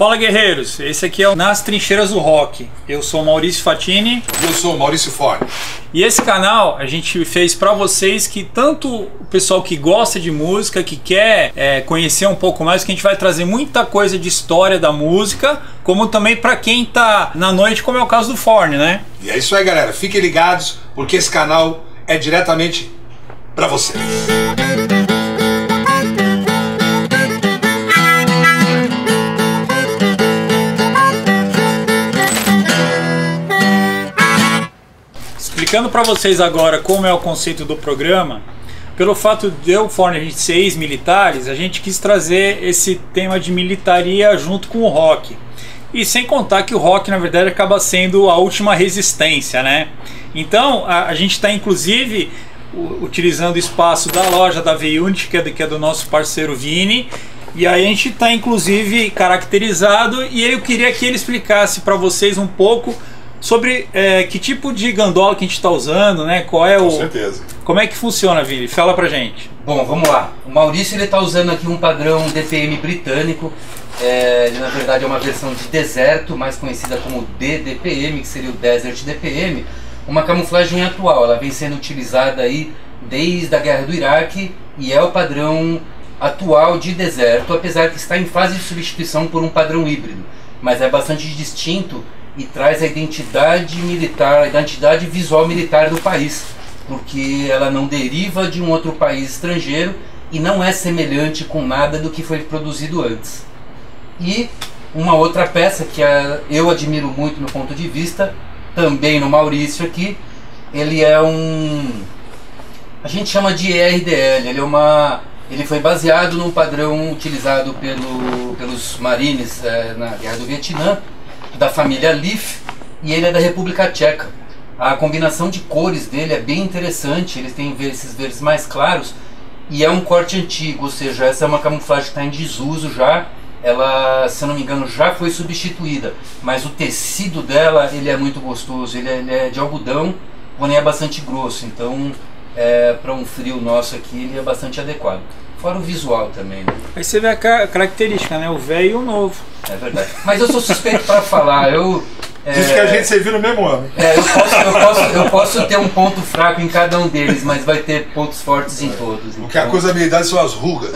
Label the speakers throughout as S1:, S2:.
S1: Fala guerreiros, esse aqui é o Nas Trincheiras do Rock. Eu sou Maurício Fatini.
S2: Eu sou Maurício Forne.
S1: E esse canal a gente fez para vocês que tanto o pessoal que gosta de música, que quer é, conhecer um pouco mais, que a gente vai trazer muita coisa de história da música, como também para quem tá na noite, como é o caso do Forne, né?
S2: E é isso aí, galera. Fiquem ligados, porque esse canal é diretamente para vocês.
S1: Explicando para vocês agora como é o conceito do programa, pelo fato de eu Forne a gente ser ex-militares, a gente quis trazer esse tema de militaria junto com o rock. E sem contar que o rock, na verdade, acaba sendo a última resistência, né? Então, a, a gente está inclusive utilizando o espaço da loja da V-Unit, que, é que é do nosso parceiro Vini. E aí a gente está inclusive caracterizado e eu queria que ele explicasse para vocês um pouco sobre é, que tipo de gandola que a gente está usando, né? Qual é
S2: Com
S1: o.
S2: certeza.
S1: Como é que funciona, Vini? Fala pra gente.
S3: Bom, vamos lá. O Maurício ele está usando aqui um padrão DPM britânico. É, ele, na verdade é uma versão de deserto, mais conhecida como DDPM, que seria o Desert DPM. Uma camuflagem atual. Ela vem sendo utilizada aí desde a guerra do Iraque e é o padrão atual de deserto, apesar que está em fase de substituição por um padrão híbrido. Mas é bastante distinto e traz a identidade militar, a identidade visual militar do país, porque ela não deriva de um outro país estrangeiro e não é semelhante com nada do que foi produzido antes. E uma outra peça que eu admiro muito no ponto de vista, também no Maurício aqui, ele é um a gente chama de ERDL, ele é uma ele foi baseado num padrão utilizado pelo, pelos marines é, na guerra do Vietnã da família Leaf e ele é da República Tcheca. A combinação de cores dele é bem interessante, ele tem esses verdes mais claros e é um corte antigo, ou seja, essa é uma camuflagem que está em desuso já. Ela, se eu não me engano, já foi substituída, mas o tecido dela ele é muito gostoso. Ele é, ele é de algodão, porém é bastante grosso, então é, para um frio nosso aqui ele é bastante adequado. Fora o visual também, né?
S1: Aí você vê a ca- característica, né? O velho e o novo.
S3: É verdade. Mas eu sou suspeito para falar. Eu é,
S2: Diz que a gente serviu no mesmo ano.
S3: é, eu, posso, eu, posso, eu posso ter um ponto fraco em cada um deles, mas vai ter pontos fortes em todos.
S2: O que a
S3: então,
S2: coisa habilidade são as rugas.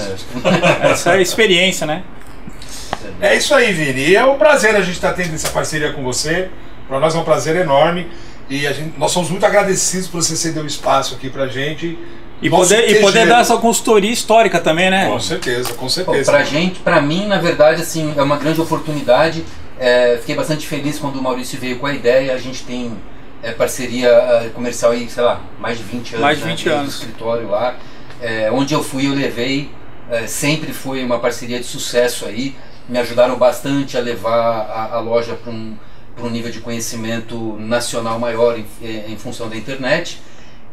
S1: Essa é a experiência, né?
S2: É isso aí, Vini. E é um prazer a gente estar tendo essa parceria com você. Para nós é um prazer enorme. E a gente, nós somos muito agradecidos por você ceder o espaço aqui pra gente.
S1: E poder, e poder dar essa consultoria histórica também, né?
S2: Com certeza, com certeza.
S3: pra gente, pra mim, na verdade, assim, é uma grande oportunidade. É, fiquei bastante feliz quando o Maurício veio com a ideia. A gente tem é, parceria é, comercial aí, sei lá, mais de 20 anos.
S1: Mais de
S3: né,
S1: 20
S3: desde o
S1: anos.
S3: escritório lá. É, onde eu fui, eu levei. É, sempre foi uma parceria de sucesso aí. Me ajudaram bastante a levar a, a loja para um, pra um nível de conhecimento nacional maior em, em função da internet.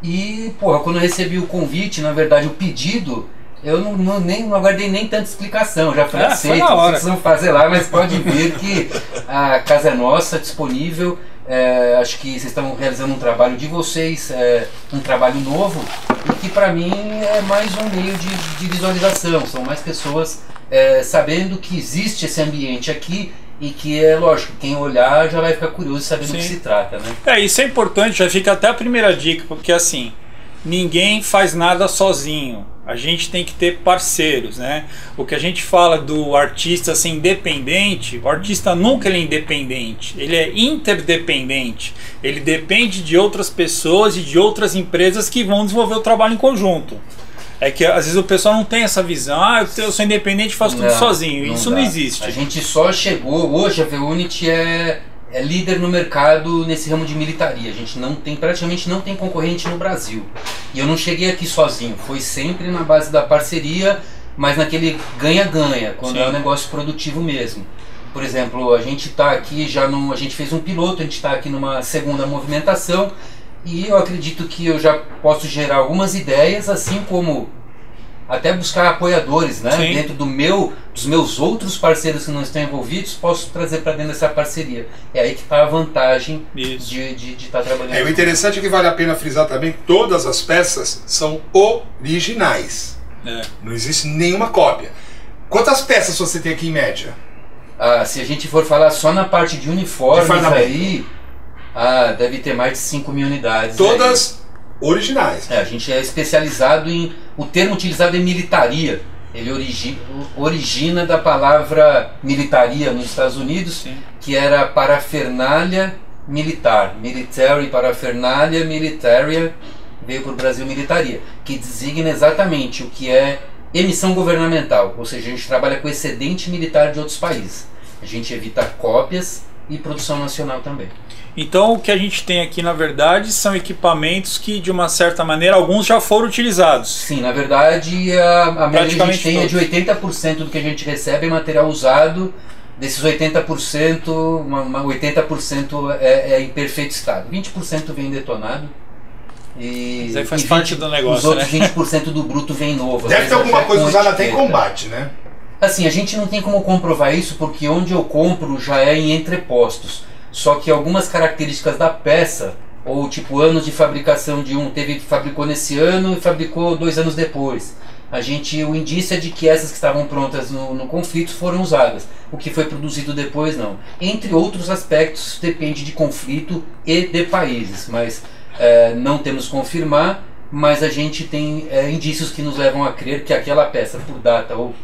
S3: E, porra, quando eu recebi o convite, na verdade, o pedido, eu não, não- nem, não aguardei nem tanta explicação. Já falei,
S1: Ah,
S3: aceito, o que
S1: hora."
S3: vocês vão fazer lá, mas pode ver que a casa é nossa, disponível. É, acho que vocês estão realizando um trabalho de vocês, é, um trabalho novo, e que para mim é mais um meio de, de visualização. São mais pessoas é, sabendo que existe esse ambiente aqui e que é lógico, quem olhar já vai ficar curioso e saber do que
S1: Sim.
S3: se trata, né?
S1: É, isso é importante, já fica até a primeira dica, porque assim, ninguém faz nada sozinho. A gente tem que ter parceiros, né? O que a gente fala do artista ser independente, o artista nunca é independente, ele é interdependente. Ele depende de outras pessoas e de outras empresas que vão desenvolver o trabalho em conjunto. É que às vezes o pessoal não tem essa visão, ah, eu sou independente e faço tudo
S3: Não,
S1: sozinho. Isso não
S3: dá.
S1: existe.
S3: A gente só chegou, hoje a V-Unity é, é líder no mercado nesse ramo de militaria. A gente não tem, praticamente não tem concorrente no Brasil. E eu não cheguei aqui sozinho, foi sempre na base da parceria, mas naquele ganha-ganha, quando
S1: Sim.
S3: é um negócio produtivo mesmo. Por exemplo, a gente está aqui já num, a gente fez um piloto, a gente está aqui numa segunda movimentação e eu acredito que eu já posso gerar algumas ideias, assim como até buscar apoiadores, né?
S1: Sim.
S3: Dentro do meu, dos meus outros parceiros que não estão envolvidos, posso trazer para dentro dessa parceria. É aí que está a vantagem
S1: Isso.
S3: de estar de, estar trabalhando.
S2: É, o interessante é que vale a pena frisar também que todas as peças são originais.
S1: É.
S2: Não existe nenhuma cópia. Quantas peças você tem aqui em média?
S3: Ah, se a gente for falar só na parte de uniformes
S2: De
S3: aí, ah, deve ter mais de 5 mil unidades. aí.
S2: Todas originais.
S3: É, a gente é especializado em. O termo utilizado é militaria. Ele origi, origina da palavra militaria nos Estados Unidos,
S1: Sim.
S3: que era parafernália militar. Military, parafernália, militaria, veio para o Brasil militaria, que designa exatamente o que é emissão governamental, ou seja, a gente trabalha com excedente militar de outros países. A gente evita cópias e produção nacional também.
S1: Então o que a gente tem aqui na verdade são equipamentos que de uma certa maneira alguns já foram utilizados.
S3: Sim, na verdade a, a média que a gente tem é de
S1: todos.
S3: 80% do que a gente recebe é material usado. Desses 80%, uma, uma 80% é, é em perfeito estado. 20% vem detonado. E,
S1: Mas aí faz
S3: e
S1: parte do negócio,
S3: Os outros
S1: né?
S3: 20% do bruto vem novo.
S2: Deve ter alguma
S3: até
S2: coisa usada até em combate, né?
S3: Assim, a gente não tem como comprovar isso porque onde eu compro já é em entrepostos. Só que algumas características da peça, ou tipo anos de fabricação de um, teve fabricou nesse ano e fabricou dois anos depois. A gente, o indício é de que essas que estavam prontas no, no conflito foram usadas. O que foi produzido depois, não. Entre outros aspectos, depende de conflito e de países. Mas é, não temos confirmar, mas a gente tem é, indícios que nos levam a crer que aquela peça, por data ou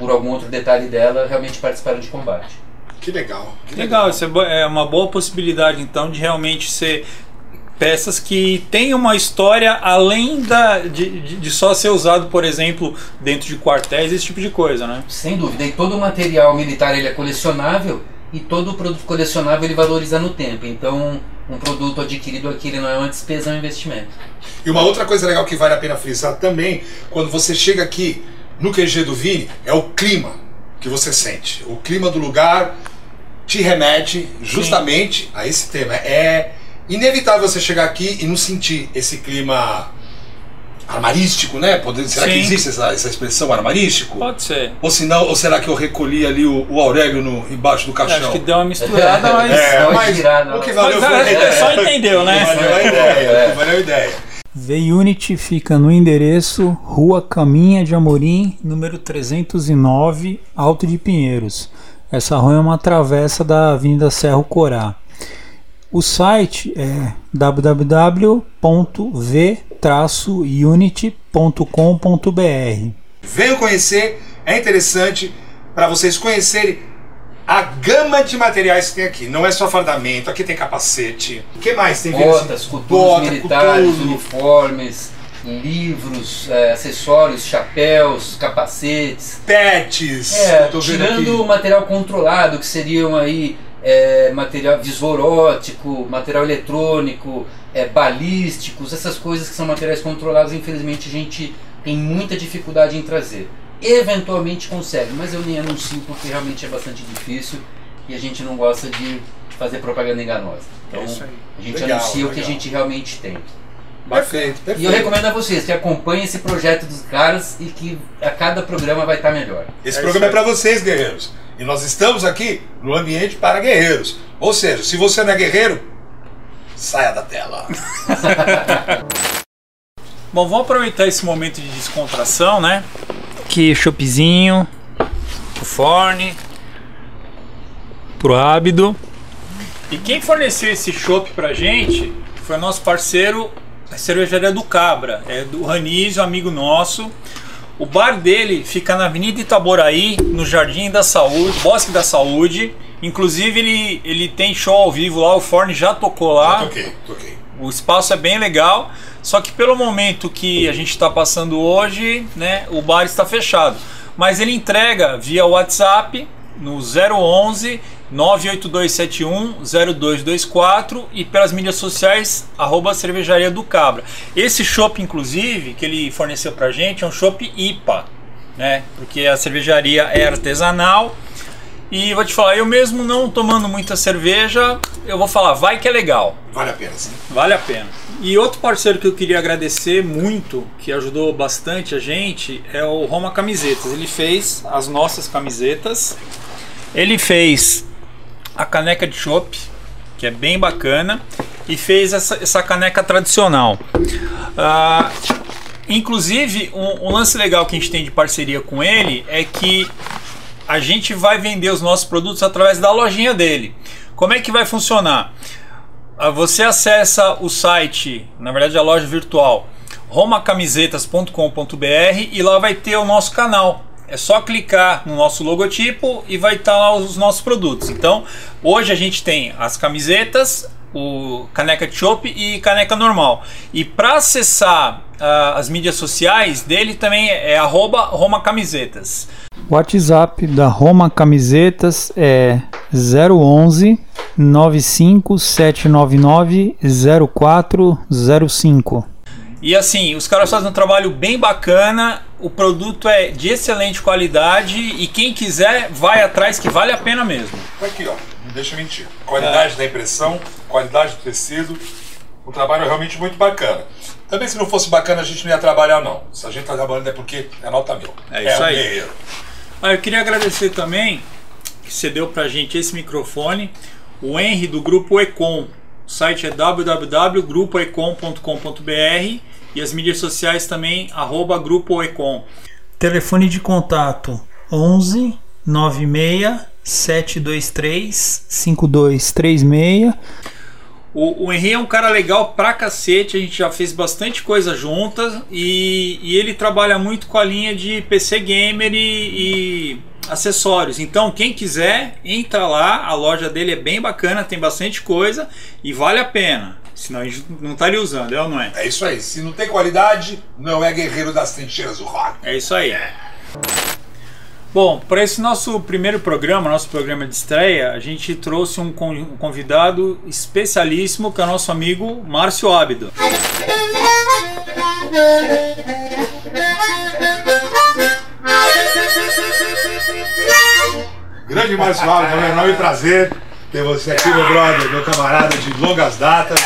S3: por algum outro detalhe dela, realmente participaram de combate.
S2: Que legal. Que
S1: Legal, isso é é uma boa possibilidade então de realmente ser peças que têm uma história além da, de, de- de só ser usado, por exemplo, dentro de quartéis, esse tipo de coisa, né?
S3: Sem dúvida. E todo o material militar ele é colecionável e todo produto colecionável ele valoriza no tempo. Então, um produto adquirido aqui ele não é uma despesa, é um investimento.
S2: E uma outra coisa legal que vale a pena frisar também, quando você chega aqui no QG do Vini, é o clima que você sente. O clima do lugar te remete justamente a esse tema. É inevitável você chegar aqui e não sentir esse clima armarístico, né? Poder, será que
S1: Sim.
S2: existe essa, essa expressão armarístico?
S1: Pode ser.
S2: Ou, se não, ou será que eu recolhi ali o, o Aurélio no, embaixo do
S1: Eu
S2: caixão?
S1: Acho que deu uma misturada, mas.
S2: É, mas
S3: girada
S2: o que valeu
S1: Mas
S2: foi a
S1: é,
S2: ideia.
S1: só entendeu, né?
S2: Valeu a ideia. Valeu a ideia.
S1: V-Unity fica no endereço Rua Caminha de Amorim, número 309, Alto de Pinheiros. Essa rua é uma travessa da Avenida Serro Corá. O site é www.v-unity.com.br.
S2: Venham conhecer, é interessante para vocês conhecerem a gama de materiais que tem aqui. Não é só fardamento, aqui tem capacete. O que mais tem?
S3: Botas, coturnos
S2: Bota,
S3: militares,
S2: coturno.
S3: uniformes, livros, eh, acessórios, chapéus, capacetes.
S2: Pets.
S3: É, tirando o material controlado, que seriam aí é, material visor óptico, material eletrônico, é, balísticos, essas coisas que são materiais controlados, infelizmente a gente tem muita dificuldade em trazer. Eventualmente consegue, mas eu nem anuncio porque realmente é bastante difícil e a gente não gosta de fazer propaganda enganosa. Então
S1: É isso aí.
S3: a gente
S2: Legal,
S3: anuncia o que a
S2: legal.
S3: gente realmente tem.
S2: Perfeito, perfeito.
S3: E eu recomendo a vocês que acompanhem esse projeto dos caras e que a cada programa vai estar melhor.
S2: Esse
S1: É
S2: programa é para vocês, guerreiros. E nós estamos aqui no ambiente para guerreiros. Ou seja, se você não é guerreiro, saia da tela.
S1: Bom, vamos aproveitar esse momento de descontração, né? Que choppzinho, o forne, pro Ábido. E quem forneceu esse chopp pra gente foi nosso parceiro, a cervejaria do Cabra, é do Ranísio, amigo nosso. O bar dele fica na Avenida Itaboraí, no Jardim da Saúde, Bosque da Saúde. Inclusive ele, ele tem show ao vivo lá, o Forne já tocou lá.
S2: toquei, toquei.
S1: O espaço é bem legal, só que pelo momento que a gente está passando hoje, né, o bar está fechado. Mas ele entrega via WhatsApp no 011 98271 0224 e pelas mídias sociais arroba cervejaria do Cabra. Esse chopp, inclusive, que ele forneceu pra gente é um chopp IPA, né? Porque a cervejaria é artesanal. E vou te falar, eu mesmo não tomando muita cerveja, eu vou falar, vai que é legal.
S2: Vale a pena, sim.
S1: Vale a pena. E outro parceiro que eu queria agradecer muito, que ajudou bastante a gente, é o Roma Camisetas. Ele fez as nossas camisetas. Ele fez a caneca de chopp, que é bem bacana, e fez essa, essa caneca tradicional. Ah, inclusive, um, um lance legal que a gente tem de parceria com ele é que a gente vai vender os nossos produtos através da lojinha dele. Como é que vai funcionar? Ah, Você acessa o site, na verdade a loja virtual, romacamisetas.com.br e lá vai ter o nosso canal. É só clicar no nosso logotipo e vai estar lá os nossos produtos. Então, hoje a gente tem as camisetas, o caneca chopp e caneca normal. E para acessar ah, as mídias sociais dele também é arroba Roma Camisetas.
S4: O WhatsApp da Roma Camisetas é 011 95799 0405.
S1: E assim, os caras fazem um trabalho bem bacana, o produto é de excelente qualidade e quem quiser vai atrás que vale a pena mesmo.
S2: Tá Aqui, ó, não deixa mentir. Qualidade da impressão, qualidade do tecido, o trabalho é realmente muito bacana. Também se não fosse bacana a gente não ia trabalhar não. Se a gente tá trabalhando é porque é nota mil.
S1: É isso
S2: um
S1: aí. Ah, eu queria agradecer também que você deu pra gente esse microfone, o Henry do Grupo Econ. O site é www.grupoecon.com.br e as mídias sociais também, arroba Grupo Econ.
S4: Telefone de contato 11 96 723 5236.
S1: O, o é um cara legal pra cacete, a gente já fez bastante coisa juntas e, e ele trabalha muito com a linha de PC Gamer e, e acessórios. Então, quem quiser, entra lá, a loja dele é bem bacana, tem bastante coisa e vale a pena. Senão a gente não estaria usando, é ou não é?
S2: É isso aí. Se não tem qualidade, não é guerreiro das trincheiras do rock.
S1: É isso aí. Bom, para esse nosso primeiro programa, nosso programa de estreia, a gente trouxe um con- convidado especialíssimo, que é o nosso amigo Márcio Ábido.
S2: Grande Márcio Alves, é um enorme prazer ter você aqui, meu brother, meu camarada de longas datas.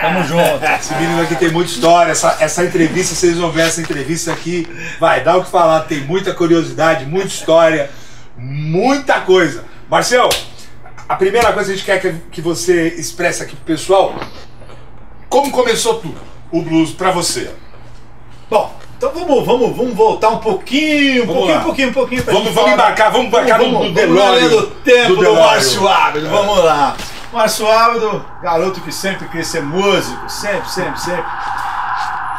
S1: Tamo junto.
S2: Esse menino aqui tem muita história. Essa, essa entrevista, se vocês vão ver essa entrevista aqui, vai dar o que falar. Tem muita curiosidade, muita história, muita coisa. Marcel, a primeira coisa que a gente quer que, que você expresse aqui pro pessoal, como começou tudo, o blues pra você?
S5: Bom, então vamos, vamos, vamos voltar um pouquinho, um pouquinho, um pouquinho, um pouquinho.
S2: Vamos,
S5: gente
S2: vamos embarcar, vamos embarcar
S5: vamos,
S2: no,
S5: vamos,
S2: Delório.
S5: do tempo do,
S2: Delório.
S5: Márcio Ábido, vamos lá. Márcio Ábido, garoto que sempre quis ser músico, sempre, sempre, sempre.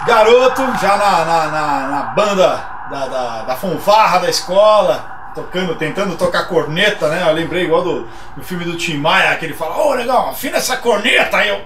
S5: Garoto, já na, na, na, na banda da, da, da fanfarra da escola, tocando, tentando tocar corneta, né? Eu lembrei igual do, do filme do Tim Maia, que ele fala, ô negão, afina essa corneta, aí eu.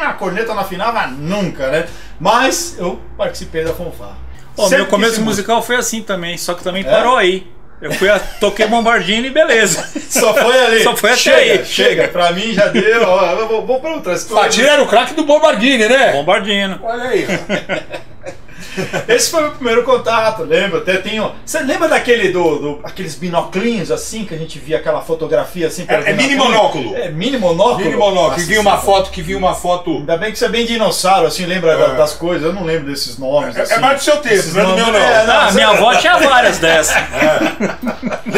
S5: A corneta não afinava nunca, né? Mas eu participei da fanfarra. Sempre
S1: meu começo musical foi assim também, só que também
S5: É?
S1: parou aí. Eu fui a, toquei bombardino e beleza.
S5: Só foi ali.
S1: Só foi até
S5: chega,
S1: aí.
S5: Chega, pra mim já deu. ó, eu vou, vou perguntar.
S2: Fatira era o craque do Bombardini, né?
S1: Bombardino.
S2: Olha aí.
S5: Esse foi o meu primeiro contato, lembra? Até tenho. Você lembra daquele do, do- aqueles binoclinhos assim que a gente via aquela fotografia assim? pelo
S2: É- é mini monóculo.
S5: É mini monóculo.
S2: Mini monóculo, que vinha uma foto, que vinha uma foto.
S5: Ainda bem que você é bem dinossauro, assim, lembra
S2: É.
S5: das coisas. Eu não lembro desses nomes.
S2: É- é
S5: assim.
S2: mais do seu tempo, não é do meu, não.
S5: É,
S1: Ah,
S5: você-
S1: minha avó tinha várias dessas.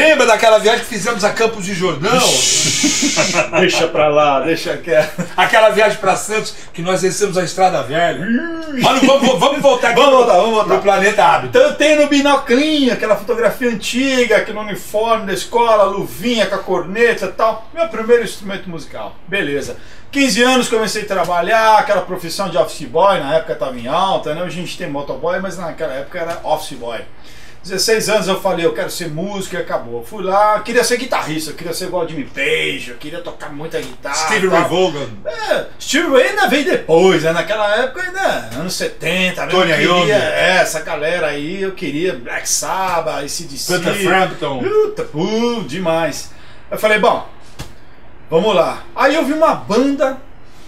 S2: Lembra daquela viagem que fizemos a Campos de Jordão?
S5: Deixa pra lá, deixa quieto.
S2: Aquela viagem pra Santos que nós descemos a Estrada Velha. Mas vamos, vamos voltar aqui
S5: Vamos voltar, vamos voltar.
S2: pro planeta hábito.
S5: Então eu tenho no binoclinho, aquela fotografia antiga, aquele uniforme da escola, luvinha com a corneta e tal. Meu primeiro instrumento musical. Beleza. 15 anos comecei a trabalhar, aquela profissão de office boy, na época estava em alta, né? Hoje a gente tem motoboy, mas naquela época era office boy. 16 anos eu falei, eu quero ser músico e acabou. Fui lá, queria ser guitarrista, eu queria ser igual Jimmy Page, eu queria tocar muita guitarra.
S2: Steve. Ray Vaughan.
S5: É, Steve Ray ainda veio depois, né? Naquela época ainda, anos 70, né?
S2: Tony
S5: eu
S2: Iommi.
S5: queria, é, essa galera aí, eu queria Black Sabbath, ACDC.
S2: Peter Frampton.
S5: Puta, uh, demais. Eu falei, bom, vamos lá. Aí eu vi uma banda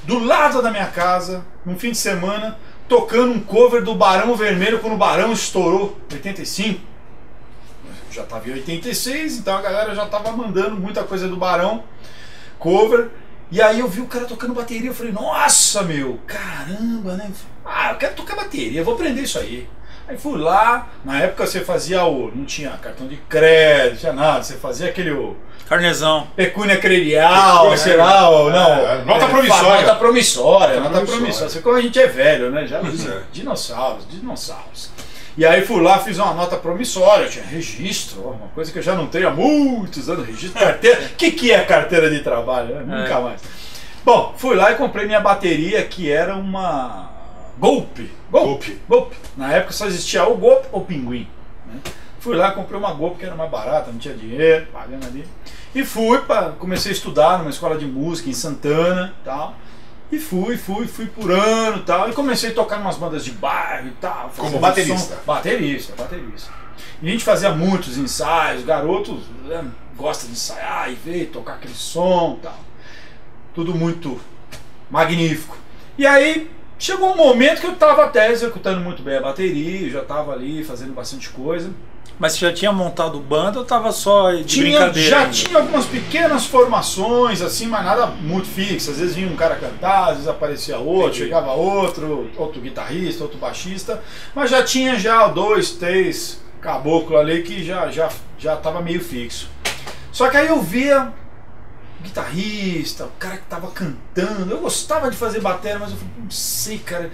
S5: do lado da minha casa, num fim de semana, tocando um cover do Barão Vermelho quando o Barão estourou, 85. Já tava em 86, então a galera já tava mandando muita coisa do Barão, cover. E aí eu vi o cara tocando bateria, eu falei, nossa meu, caramba, né? Ah, eu quero tocar bateria, vou aprender isso aí. Aí fui lá, na época você fazia o. não tinha cartão de crédito, não tinha nada, você fazia aquele. O,
S1: Carnezão.
S5: pecúnia credial,
S2: Pecúnia
S5: sei lá, ou não.
S2: É, nota promissória.
S5: Nota promissória, nota
S2: promissória.
S5: promissória. Você como a gente é velho, né? Já
S2: é.
S5: dinossauros, dinossauros. E aí fui lá, fiz uma nota promissória, tinha registro, uma coisa que eu já não tenho há muitos anos, registro, carteira. O que, que é carteira de trabalho? né? Nunca
S1: É.
S5: mais. Bom, fui lá e comprei minha bateria, que era uma Golpe.
S2: Golpe.
S5: Golpe. Na época só existia ou Golpe ou Pinguim. né? Fui lá, comprei uma Golpe que era mais barata, não tinha dinheiro, pagando ali. E fui, pra, comecei a estudar numa escola de música em Santana e tal. E fui, fui, fui por ano e tal. E comecei a tocar em umas bandas de bairro e tal.
S2: Como baterista.
S5: som. Baterista, baterista. E a gente fazia muitos ensaios, garotos né, gosta de ensaiar e ver, tocar aquele som e tal. Tudo muito magnífico. E aí chegou um momento que eu estava até executando muito bem a bateria, já estava ali fazendo bastante coisa.
S1: Mas você já tinha montado banda ou tava só de
S5: Tinha,
S1: brincadeira?
S5: já
S1: ainda?
S5: tinha algumas pequenas formações, assim, mas nada muito fixo. Às vezes vinha um cara cantar, às vezes aparecia outro,
S2: Entendi.
S5: chegava outro, outro guitarrista, outro baixista. Mas já tinha já dois, três caboclo ali que já já já estava meio fixo. Só que aí eu via guitarrista, o cara que tava cantando. Eu gostava de fazer bateria, mas eu falei, não sei, cara.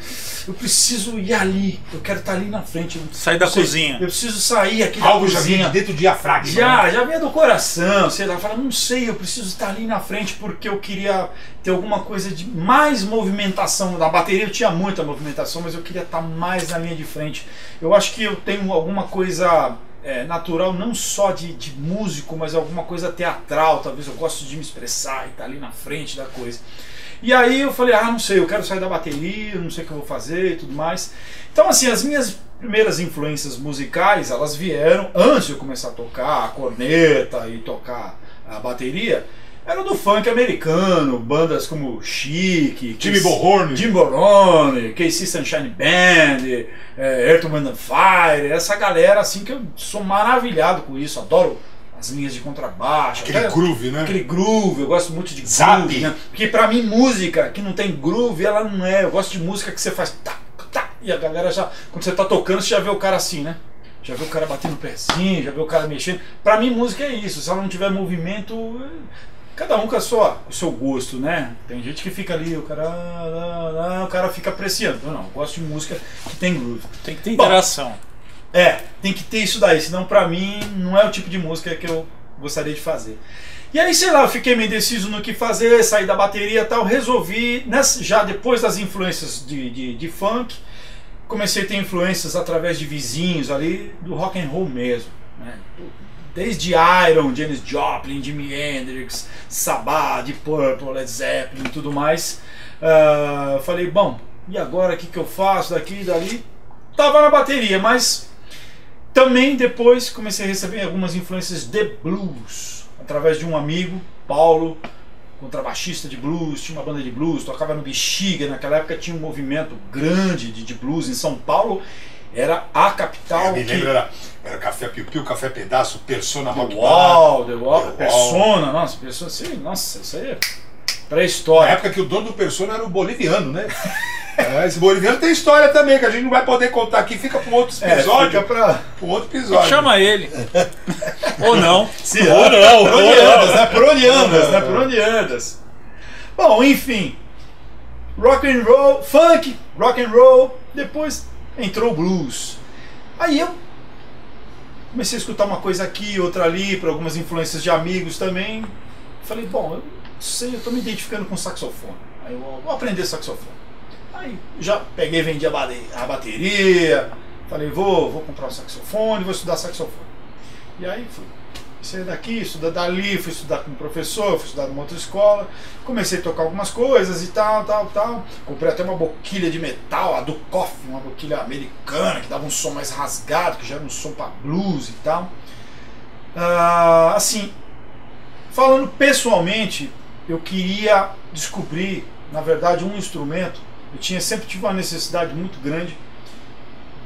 S5: Eu preciso ir ali. Eu quero estar ali na frente.
S1: Sair da
S5: sei,
S1: cozinha.
S5: Eu preciso sair aqui
S2: Algo
S5: da
S2: já
S5: cozinha.
S2: vinha de dentro do diafragma.
S5: Já,
S2: né?
S5: já vinha do coração, sei lá, fala, não sei, eu preciso estar ali na frente porque eu queria ter alguma coisa de mais movimentação. Na bateria eu tinha muita movimentação, mas eu queria estar mais na linha de frente. Eu acho que eu tenho alguma coisa é, natural, não só de, de músico, mas alguma coisa teatral, talvez eu gosto de me expressar e estar ali na frente da coisa. E aí eu falei, ah, não sei, eu quero sair da bateria, não sei o que eu vou fazer e tudo mais. Então, assim, as minhas primeiras influências musicais, elas vieram antes de eu começar a tocar a corneta e tocar a bateria, eram do funk americano, bandas como Chic,
S2: Jimmy Bohorn.
S5: Jim Borone, KC Sunshine Band, é, Earth, Wind and Fire, essa galera assim que eu sou maravilhado com isso, adoro as linhas de contrabaixo,
S2: Aquele
S5: até-
S2: groove, né?
S5: Aquele groove, eu gosto muito de
S2: Zap.
S5: groove, né? Porque pra mim música que não tem groove, ela não é. Eu gosto de música que você faz tá, tá, e a galera já, quando você tá tocando, você já vê o cara assim, né? Já vê o cara batendo o pezinho, já vê o cara mexendo. Pra mim música é isso, se ela não tiver movimento, cada um com, a sua, o seu gosto, né? Tem gente que fica ali, o cara, o cara fica apreciando. Eu não, eu gosto de música que tem groove.
S1: Tem que ter
S5: Bom,
S1: interação.
S5: É, tem que ter isso daí, senão pra mim não é o tipo de música que eu gostaria de fazer. E aí, sei lá, eu fiquei meio indeciso no que fazer, saí da bateria e tal, resolvi, nessa, já depois das influências de, de, de funk, comecei a ter influências através de vizinhos ali, do rock and roll mesmo. Né? Desde Iron, Janis Joplin, Jimi Hendrix, Sabbath, Deep Purple, Led Zeppelin e tudo mais. Ah, falei, bom, e agora o que, que eu faço daqui e dali? Tava na bateria, mas também depois comecei a receber algumas influências de blues, através de um amigo, Paulo, contrabaixista de blues, tinha uma banda de blues, tocava no Bexiga, naquela época tinha um movimento grande de, de blues em São Paulo, era a capital
S2: Eu me
S5: que...
S2: lembro, era, era Café Piu Piu, Café Pedaço, Persona Rock.
S5: Wall, The Wall,
S2: The Wall.
S5: Persona, nossa, Persona, sim, nossa, isso aí é
S2: Na
S5: pré-história.
S2: época que o dono do Persona era o boliviano, né? É, esse boliviano tem história também, que a gente não vai poder contar aqui, fica para um outro
S5: É,
S2: episódio.
S5: fica pra...
S2: pra um outro episódio.
S1: Chama ele. Ou não.
S5: Sim, ou não, por onde andas, né? Por onde andas, né? Por onde andas. Bom, enfim. Rock and roll, funk, rock and roll, depois entrou o blues. Aí eu comecei a escutar uma coisa aqui, outra ali, por algumas influências de amigos também. Falei, bom, eu sei, eu tô me identificando com saxofone. Aí eu vou aprender saxofone. Aí já peguei vendi a bateria. Falei, vou, vou comprar um saxofone, vou estudar saxofone. E aí fui sair daqui, estudar dali, fui estudar com um professor, fui estudar numa outra escola, comecei a tocar algumas coisas e tal, tal, tal. Comprei até uma boquilha de metal, a do Coffee, uma boquilha americana, que dava um som mais rasgado, que já era um som para blues e tal. Ah, assim, falando pessoalmente, eu queria descobrir, na verdade, um instrumento. Eu tinha sempre tive uma necessidade muito grande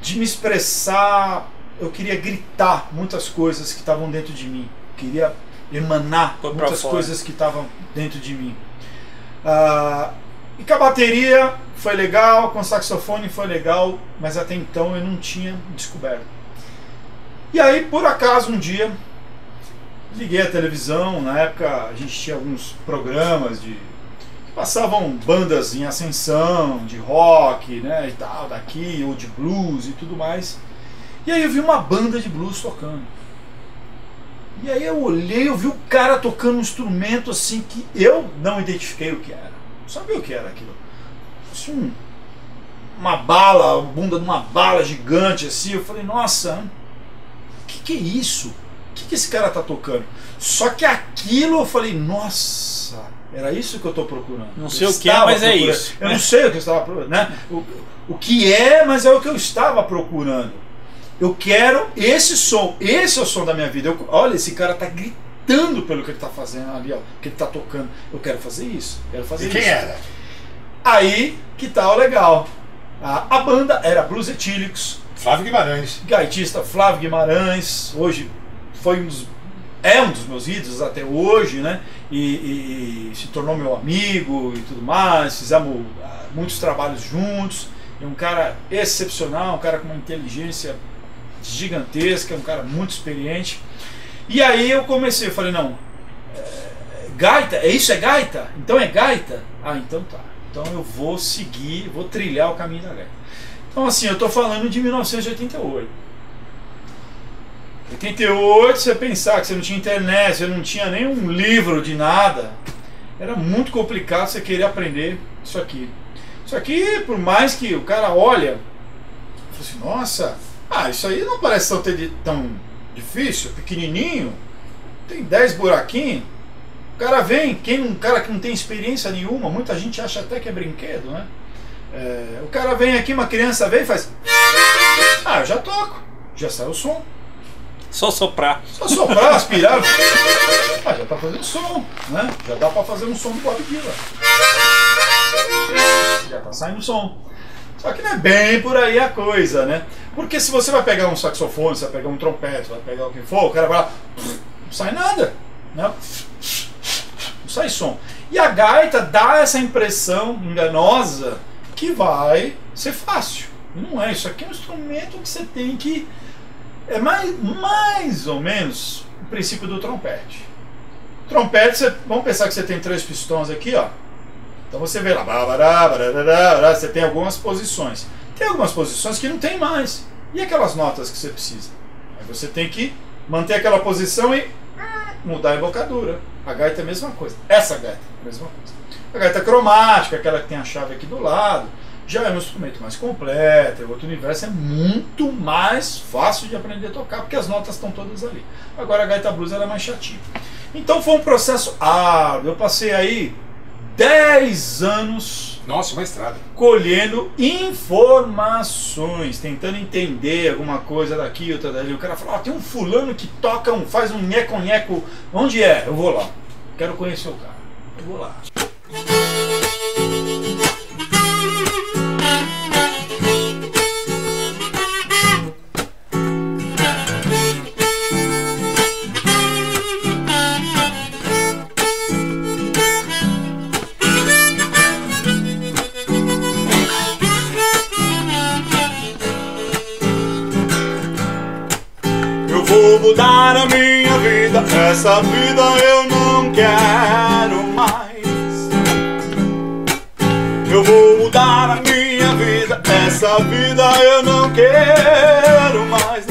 S5: de me expressar. Eu queria gritar muitas coisas que estavam dentro de mim. Queria emanar muitas coisas que estavam dentro de mim. Ah, e com a bateria foi legal, com o saxofone foi legal, mas até então eu não tinha descoberto. E aí, por acaso, um dia, liguei a televisão. Na época, a gente tinha alguns programas de passavam bandas em ascensão, de rock, né, e tal, daqui, ou de blues e tudo mais. E aí eu vi uma banda de blues tocando. E aí eu olhei, eu vi o cara tocando um instrumento assim que eu não identifiquei o que era. Não sabia o que era aquilo. Assim, um, uma bala, a bunda de uma bala gigante assim. Eu falei, nossa, o que, que é isso? O que, que esse cara tá tocando? Só que aquilo eu falei, nossa, era isso que eu estou procurando.
S1: Não
S5: Eu
S1: sei o que é, mas é
S5: procurando.
S1: isso.
S5: Eu não sei o que eu estava procurando. Né? O, o que é, mas é o que eu estava procurando. Eu quero esse som. Esse é o som da minha vida. Eu- olha, esse cara tá gritando pelo que ele tá fazendo ali, ó. Que ele tá tocando. Eu quero fazer isso. Quero fazer
S2: E quem
S5: isso.
S2: era?
S5: Aí que tá o legal. A, a banda era Blues Etílicos,
S2: Flávio Guimarães.
S5: gaitista Flávio Guimarães, hoje foi um dos, é um dos meus ídolos até hoje, né? E, e- e se tornou meu amigo e tudo mais. Fizemos ah, muitos trabalhos juntos. É um cara excepcional, um cara com uma inteligência gigantesca, um cara muito experiente. E aí eu comecei, eu falei, não, é, gaita, é isso é gaita? Então é gaita? Ah, então tá. Então eu vou seguir, vou trilhar o caminho da gaita. Então assim, eu estou falando de 1988. 88, você pensar que você não tinha internet, você não tinha nenhum livro de nada, era muito complicado você querer aprender isso aqui. Isso aqui, por mais que o cara olha, assim, nossa, ah, isso aí não parece tão, tão difícil, pequenininho, tem 10 buraquinhos. O cara vem, quem um cara que não tem experiência nenhuma, muita gente acha até que é brinquedo, né? É, o cara vem aqui, uma criança vem e faz. Ah, eu já toco, já sai o som.
S1: Só soprar.
S5: Só soprar, aspirar. Ah, já tá fazendo som, né? Já dá pra fazer um som do Bob Dylan. Já tá saindo som. Só que não é bem por aí a coisa, né? Porque se você vai pegar um saxofone, você vai pegar um trompete, vai pegar o que for, o cara vai lá, não sai nada, né? Não sai som. E a gaita dá essa impressão enganosa que vai ser fácil. Não é, isso aqui é um instrumento que você tem que é mais, mais ou menos o princípio do trompete. Trompete, você, vamos pensar que você tem três pistões aqui, ó. Então você vê lá, você tem algumas posições. Tem algumas posições que não tem mais. E aquelas notas que você precisa? Aí você tem que manter aquela posição e mudar a embocadura. A gaita é a mesma coisa. Essa gaita é a mesma coisa. A gaita cromática, aquela que tem a chave aqui do lado, já é um instrumento mais completo, é outro universo, é muito mais fácil de aprender a tocar, porque as notas estão todas ali. Agora a gaita blues ela é mais chatinha. Então foi um processo árduo. Eu passei aí 10 anos
S2: Nossa, uma estrada.
S5: colhendo informações, tentando entender alguma coisa daqui, outra dali. O cara fala, ó, tem um fulano que toca, um, faz um nheco-nheco. Onde é? Eu vou lá. Quero conhecer o cara. Eu vou lá. Essa vida eu não quero mais. Eu vou mudar a minha vida, essa vida eu não quero mais.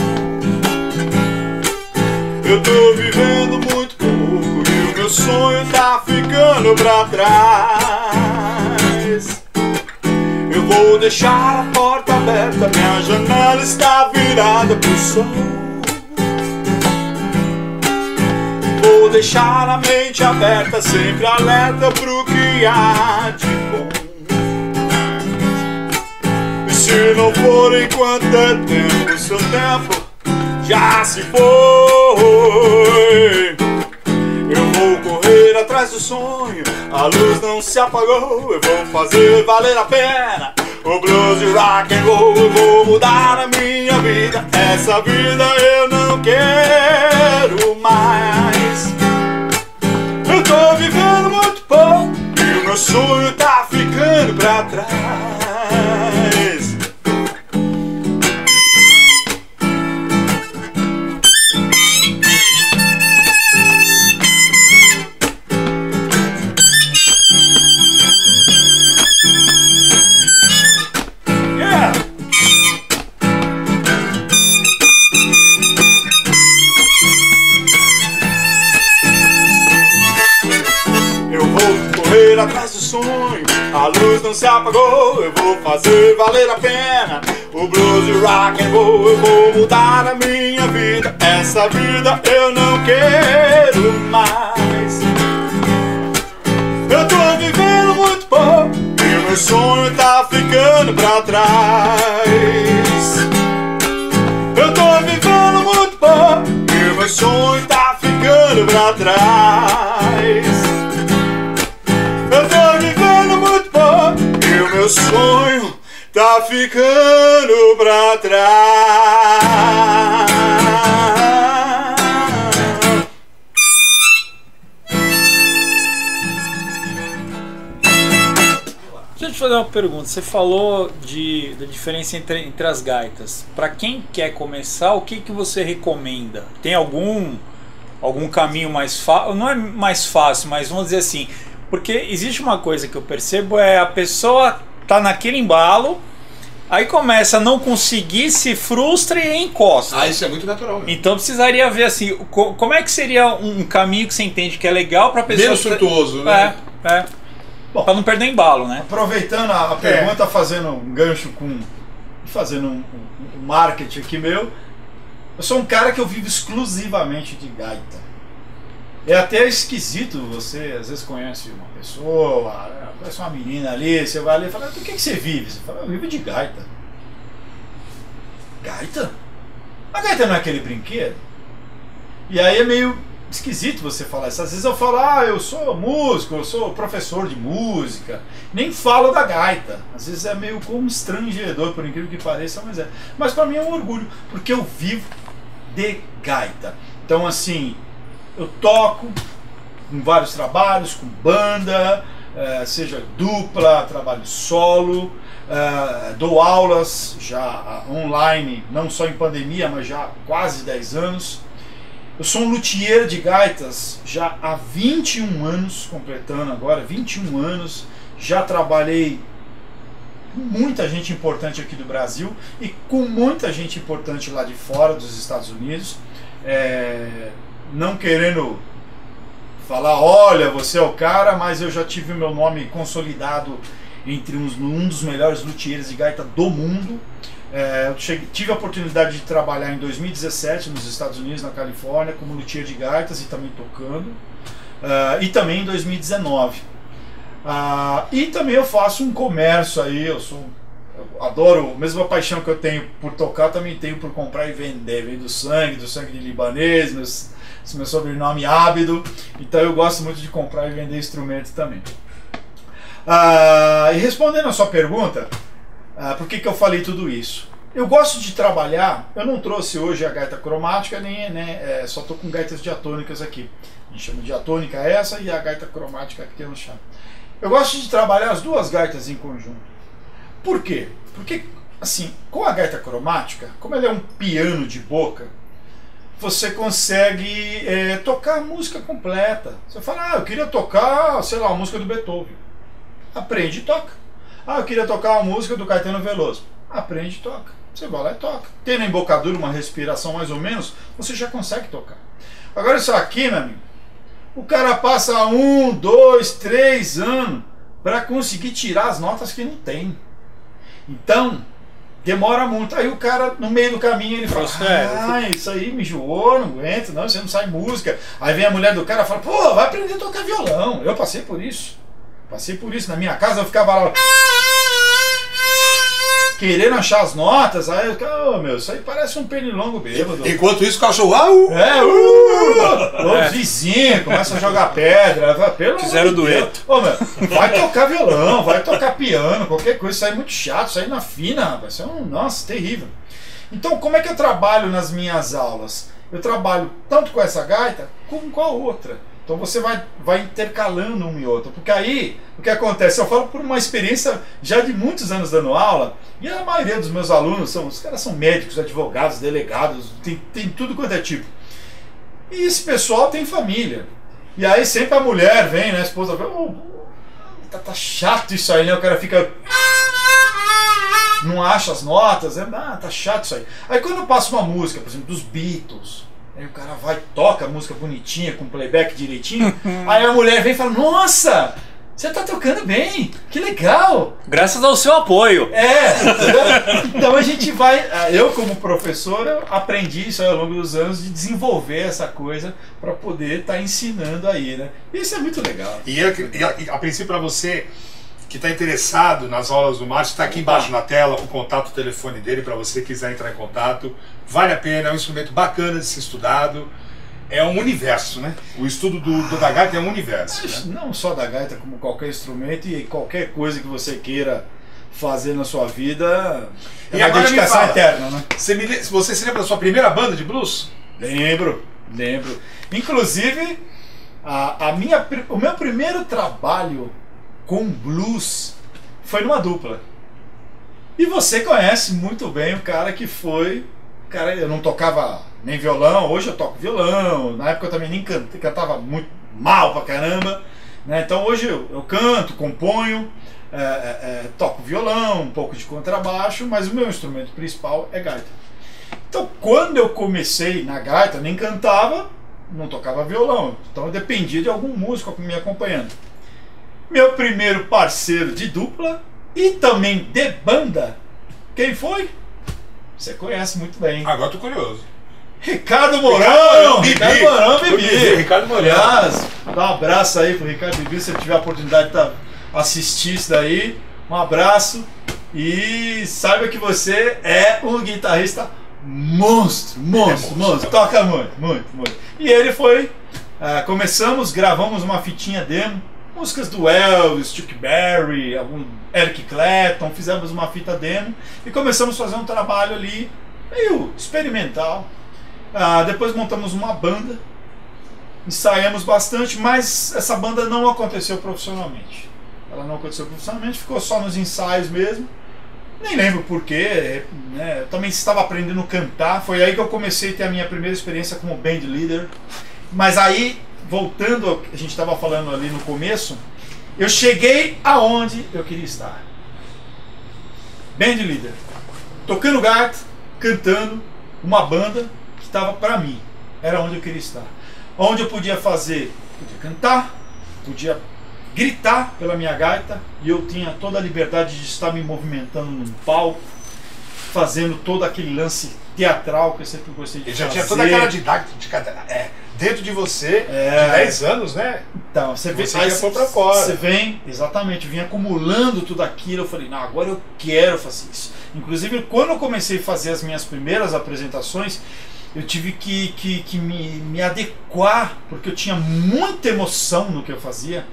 S5: Eu tô vivendo muito pouco e o meu sonho tá ficando pra trás. Eu vou deixar a porta aberta, minha janela está virada pro sol. Vou deixar a mente aberta, sempre alerta pro que há de bom. E se não for enquanto é tempo, seu tempo já se foi. Eu vou correr atrás do sonho, a luz não se apagou. Eu vou fazer valer a pena o blues e rock and roll. Eu vou mudar a minha vida, essa vida eu não quero mais. Eu tô vivendo muito pouco e o meu sonho tá ficando pra trás. Não se apagou, eu vou fazer valer a pena. O blues e o rock and roll, eu vou mudar a minha vida. Essa vida eu não quero mais. Eu tô vivendo muito pouco e meu sonho tá ficando pra trás. Eu tô vivendo muito pouco e meu sonho tá ficando pra trás. Meu sonho tá ficando pra trás.
S1: Deixa eu te fazer uma pergunta. Você falou de, da diferença entre, entre as gaitas. Para quem quer começar, o que, que você recomenda? Tem algum algum caminho mais fácil? Não é mais fácil, mas vamos dizer assim. Porque existe uma coisa que eu percebo é a pessoa tá naquele embalo, aí começa a não conseguir, se frustra e encosta.
S2: Ah, isso é muito natural. Mesmo.
S1: Então precisaria ver assim, co- como é que seria um caminho que você entende que é legal para pessoa
S2: Menos surtuoso, né?
S1: É, é. Bom, para não perder embalo, né?
S5: Aproveitando a, a pergunta, fazendo um gancho com. fazendo um, um- um marketing aqui meu. Eu sou um cara que eu vivo exclusivamente de gaita. É até esquisito, você às vezes conhece uma pessoa, conhece uma menina ali, você vai ali e fala, do que, que você vive? Você fala, eu vivo de gaita. Gaita? A gaita não é aquele brinquedo? E aí é meio esquisito você falar isso. Às vezes eu falo, ah, eu sou músico, eu sou professor de música. Nem falo da gaita. Às vezes é meio como por incrível que pareça, mas é. Mas para mim é um orgulho, porque eu vivo de gaita. Então, assim, eu toco em vários trabalhos, com banda, eh, seja dupla, trabalho solo, eh, dou aulas já ah, online, não só em pandemia, mas já há quase 10 anos. Eu sou um luthier de gaitas já há 21 anos, completando agora 21 anos. Já trabalhei com muita gente importante aqui do Brasil e com muita gente importante lá de fora dos Estados Unidos. É, não querendo falar, olha, você é o cara, mas eu já tive o meu nome consolidado entre uns, um dos melhores luthiers de gaita do mundo. É, cheguei- tive a oportunidade de trabalhar em 2017 nos Estados Unidos, na Califórnia, como luthier de gaitas e também tocando. Ah, e também em 2019. Ah, e também eu faço um comércio aí, eu sou. adoro, a mesma paixão que eu tenho por tocar, também tenho por comprar e vender. Vem do sangue, do sangue de libanês, meus, esse meu sobrenome é Ábido, então eu gosto muito de comprar e vender instrumento também. Ah, e respondendo a sua pergunta, ah, por que, que eu falei tudo isso? Eu gosto de trabalhar, eu não trouxe hoje a gaita cromática, nem, né, é, só estou com gaitas diatônicas aqui. A gente chama de diatônica essa e a gaita cromática que eu chamo. Eu gosto de trabalhar as duas gaitas em conjunto. Por quê? Porque, assim, com a gaita cromática, como ela é um piano de boca, você consegue é, tocar a música completa. Você fala, ah, eu queria tocar, sei lá, a música do Beethoven. Aprende e toca. Ah, eu queria tocar uma música do Caetano Veloso. Aprende e toca. Você vai lá e toca. Tendo a embocadura, uma respiração mais ou menos, você já consegue tocar. Agora isso aqui, meu amigo, o cara passa um, dois, três anos para conseguir tirar as notas que não tem. Então, demora muito. Aí o cara, no meio do caminho, ele fala:
S1: Processo.
S5: Ah, isso aí me enjoou, não aguento, não, você não sai música. Aí vem a mulher do cara e fala: Pô, vai aprender a tocar violão. Eu passei por isso. Passei por isso. Na minha casa eu ficava lá. Querendo achar as notas, aí eu "Ô, meu, isso aí parece um pernilongo bêbado.
S2: Enquanto isso, o cachorro. Ah, uh,
S5: É, uh, os vizinhos começam a jogar pedra. vai, Pelo
S1: Fizeram
S5: amor de Deus.
S1: dueto.
S5: Ô, meu, vai tocar violão, vai tocar piano, qualquer coisa. Isso aí é muito chato, isso aí na fina, rapaz. Isso é um, nossa, terrível. Então, como é que eu trabalho nas minhas aulas? Eu trabalho tanto com essa gaita como com a outra. Então você vai, vai intercalando uma e outra. Porque aí, o que acontece? Eu falo por uma experiência já de muitos anos dando aula, e a maioria dos meus alunos são, os caras são médicos, advogados, delegados, tem, tem tudo quanto é tipo. E esse pessoal tem família. E aí sempre a mulher vem, né? A esposa vem, "Ô, tá, tá chato isso aí, né? O cara fica. Não acha as notas, né? Ah, tá chato isso aí. Aí quando eu passo uma música, por exemplo, dos Beatles, aí o cara vai, toca a música bonitinha, com playback direitinho, aí a mulher vem e fala, nossa! você tá tocando bem, que legal.
S1: Graças ao seu apoio.
S5: É, então a gente vai. Eu, como professor, eu aprendi isso ao longo dos anos de desenvolver essa coisa para poder estar ensinando aí, né? Isso é muito legal.
S2: E, a, e a- e a princípio, para você que está interessado nas aulas do Márcio, está aqui embaixo na tela o contato, o telefone dele, para você quiser entrar em contato. Vale a pena, é um instrumento bacana de ser estudado. É um universo, né? O estudo do, do da gaita é um universo. Né?
S5: Não só da gaita, como qualquer instrumento e qualquer coisa que você queira fazer na sua vida. É
S2: E
S5: uma dedicação
S2: fala.
S5: eterna, né?
S2: Você, me, você se lembra da sua primeira banda de blues?
S5: Lembro, lembro. Inclusive, a, a minha, o meu primeiro trabalho com blues foi numa dupla. E você conhece muito bem o cara que foi. Cara, eu não tocava nem violão, hoje eu toco violão. Na época eu também nem can- cantava muito mal pra caramba. né? Então hoje eu, eu canto, componho, é, é, é, toco violão, um pouco de contrabaixo, mas o meu instrumento principal é gaita. Então, quando eu comecei na gaita, nem cantava, não tocava violão. Então, eu dependia de algum músico me acompanhando. Meu primeiro parceiro de dupla e também de banda, quem foi? Você conhece muito bem.
S2: Agora tô curioso.
S5: Ricardo Mourão! Ricardo Mourão, Bibi!
S2: Ricardo Mourão.
S5: Aliás, dá um abraço aí pro Ricardo Bibi, se ele tiver a oportunidade de tá- assistir isso daí. Um abraço e saiba que você é um guitarrista monstro, monstro,
S2: É monstro.
S5: monstro. Toca muito, muito, muito. E ele foi. ah, começamos, gravamos uma fitinha demo, músicas do Elvis, Chuck Berry, algum Eric Clapton, fizemos uma fita demo e começamos a fazer um trabalho ali meio experimental. Ah, depois montamos uma banda, ensaiamos bastante, mas essa banda não aconteceu profissionalmente. Ela não aconteceu profissionalmente, ficou só nos ensaios mesmo. Nem lembro porquê, né? Eu também estava aprendendo a cantar. Foi aí que eu comecei a ter a minha primeira experiência como band leader. Mas aí, voltando ao que a gente estava falando ali no começo, eu cheguei aonde eu queria estar. Band leader. Tocando gato, cantando, uma banda que estava para mim. Era onde eu queria estar. Onde eu podia fazer, podia cantar, podia gritar pela minha gaita e eu tinha toda a liberdade de estar me movimentando num palco, fazendo todo aquele lance teatral que eu sempre gostei de
S2: já
S5: fazer.
S2: tinha toda aquela didática é, dentro de você,
S5: É.
S2: de 10 anos, né?
S5: Então, você vem,
S2: Você
S5: aí
S2: quer pôr pra fora.
S5: Você vem, exatamente, vinha acumulando tudo aquilo. Eu falei, não, agora eu quero fazer isso. Inclusive, quando eu comecei a fazer as minhas primeiras apresentações, eu tive que, que, que me, me adequar, porque eu tinha muita emoção no que eu fazia.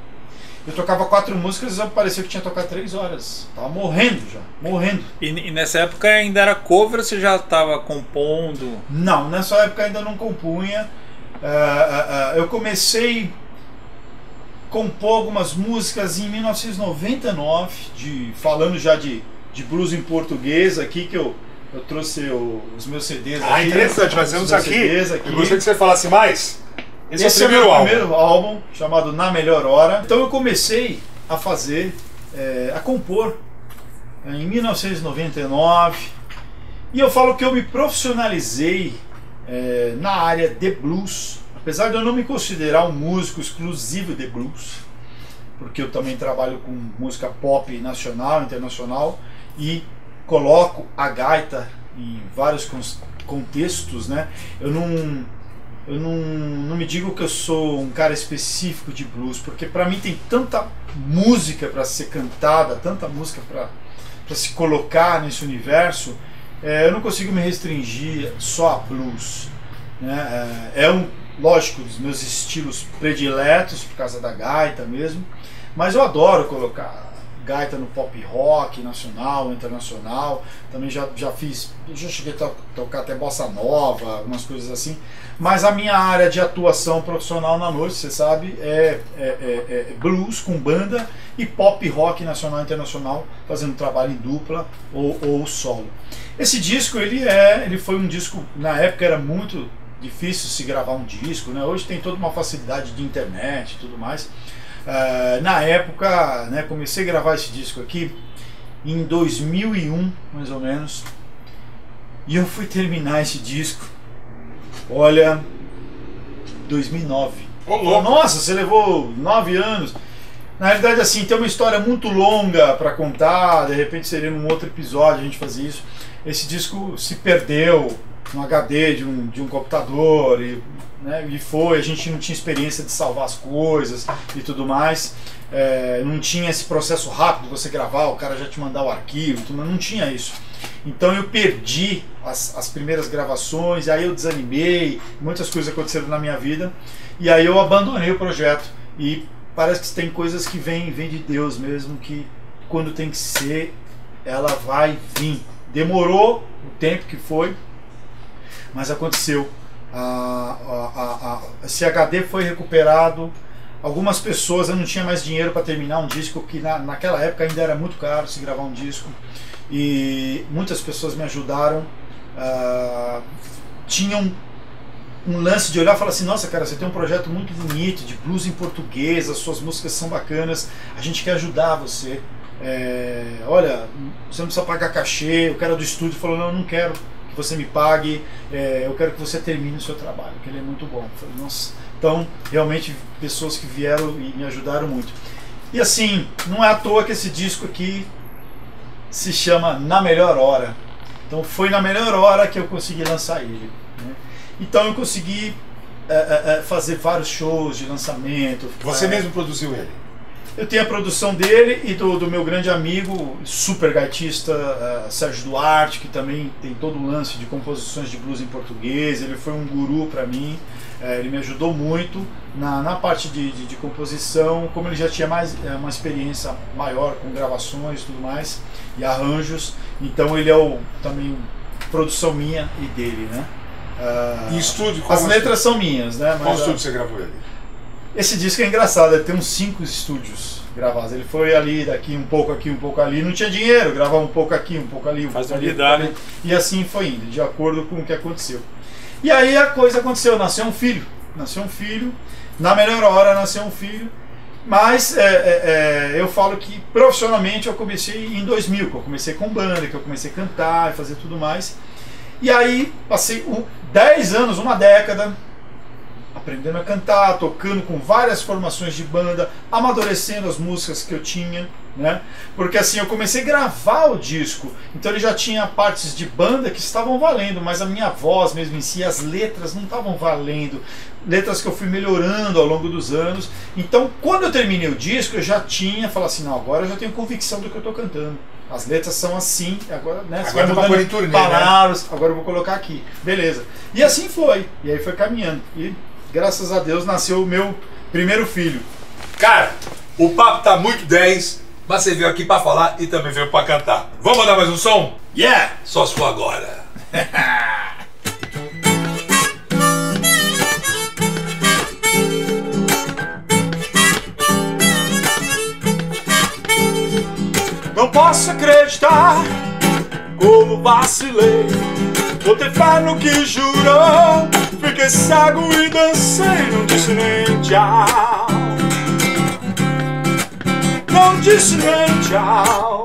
S5: Eu tocava quatro músicas e parecia que tinha tocado três horas. Tava morrendo já, morrendo.
S1: E, e nessa época ainda era cover ou você já estava compondo?
S5: Não, nessa época ainda não compunha. Ah, ah, ah, eu comecei a compor algumas músicas em 1999, de, falando já de, de blues em português aqui, que eu, eu trouxe o- os meus CDs
S2: Ah,
S5: aqui.
S2: interessante, nós
S5: os
S2: temos
S5: meus
S2: aqui.
S5: CDs
S2: Eu gostaria que você falasse mais. Esse,
S5: Esse
S2: é o primeiro
S5: meu
S2: álbum.
S5: primeiro álbum, chamado Na Melhor Hora. Então eu comecei a fazer, eh, a compor eh, em 1999. E eu falo que eu me profissionalizei eh, na área de blues. Apesar de eu não me considerar um músico exclusivo de blues, porque eu também trabalho com música pop nacional, internacional e coloco a gaita em vários contextos, né? Eu não eu não, não me digo que eu sou um cara específico de blues, porque para mim tem tanta música para ser cantada, tanta música para se colocar nesse universo, é, eu não consigo me restringir só a blues. Né? É, é um, lógico, dos meus estilos prediletos, por causa da gaita mesmo, mas eu adoro colocar gaita no pop rock nacional, internacional. Também já, já fiz, já cheguei a to- tocar até bossa nova, algumas coisas assim. Mas a minha área de atuação profissional na noite, você sabe, é, é- é- é blues com banda e pop rock nacional e internacional, fazendo trabalho em dupla ou, ou solo. Esse disco, ele é, ele foi um disco, na época era muito difícil se gravar um disco, né? Hoje tem toda uma facilidade de internet e tudo mais. Ah, na época, né, comecei a gravar esse disco aqui em 2001, mais ou menos. E eu fui terminar esse disco, olha, 2009.
S2: Ô, louco.
S5: Nossa, você levou nove anos. Na realidade, assim, tem uma história muito longa para contar, de repente seria num outro episódio a gente fazer isso. Esse disco se perdeu no HD de um, de um computador e, né, e foi, a gente não tinha experiência de salvar as coisas e tudo mais. É, não tinha esse processo rápido você gravar, o cara já te mandar o arquivo, tudo, não tinha isso. Então eu perdi as, as primeiras gravações, aí eu desanimei, muitas coisas aconteceram na minha vida, e aí eu abandonei o projeto. E parece que tem coisas que vêm vem de Deus mesmo, que quando tem que ser, ela vai vir. Demorou o tempo que foi, mas aconteceu. A, a, esse HD foi recuperado. Algumas pessoas, eu não tinha mais dinheiro para terminar um disco, que na, naquela época ainda era muito caro se gravar um disco. E muitas pessoas me ajudaram. Uh, tinham um lance de olhar e falar assim: nossa, cara, você tem um projeto muito bonito de blues em português, as suas músicas são bacanas, a gente quer ajudar você. É, olha, você não precisa pagar cachê. O cara do estúdio falou: não, eu não quero que você me pague, é, eu quero que você termine o seu trabalho, que ele é muito bom. Falei, nossa. Então, realmente, pessoas que vieram e me ajudaram muito. E assim, não é à toa que esse disco aqui se chama Na Melhor Hora. Então, foi na melhor hora que eu consegui lançar ele. Né? Então, eu consegui é, é, fazer vários shows de lançamento.
S2: Você mesmo produziu ele?
S5: Eu tenho a produção dele e do, do meu grande amigo, super gaitista, uh, Sérgio Duarte, que também tem todo o lance de composições de blues em português. Ele foi um guru para mim, uh, ele me ajudou muito na, na parte de, de, de, composição, como ele já tinha mais uh, uma experiência maior com gravações e tudo mais, e arranjos. Então ele é o, também produção minha e dele, né?
S2: Em estúdio?
S5: As letras são minhas, né?
S2: Mas, Qual estúdio você gravou ele?
S5: Esse disco é engraçado, ele tem uns cinco estúdios gravados. Ele foi ali, daqui um pouco aqui, um pouco ali. Não tinha dinheiro, gravava um pouco aqui, um pouco ali, um
S1: Faz
S5: pouco ali.
S1: né?
S5: E assim foi indo, de acordo com o que aconteceu. E aí a coisa aconteceu, nasceu um filho. Nasceu um filho, na melhor hora nasceu um filho. Mas é, é, é, eu falo que profissionalmente eu comecei em 2000, que eu comecei com banda, que eu comecei a cantar e fazer tudo mais. E aí passei 10 anos, uma década, aprendendo a cantar, tocando com várias formações de banda, amadurecendo as músicas que eu tinha, né? Porque assim, eu comecei a gravar o disco, então ele já tinha partes de banda que estavam valendo, mas a minha voz mesmo em si, as letras não estavam valendo. Letras que eu fui melhorando ao longo dos anos. Então, quando eu terminei o disco, eu já tinha, falado assim, não, agora eu já tenho convicção do que eu estou cantando. As letras são assim, agora, né?
S2: Agora vai mudando turnê,
S5: né? palavras, né? agora eu vou colocar aqui. Beleza. E assim foi. E aí foi caminhando. E graças a Deus, nasceu o meu primeiro filho.
S2: Cara, o papo tá muito 10, mas você veio aqui para falar e também veio para cantar. Vamos mandar mais um som?
S5: Yeah!
S2: Só se for agora.
S5: Não posso acreditar como vacilei. Vou ter fé no que jurou. Fiquei cego e dancei, não disse nem tchau. Não disse nem tchau.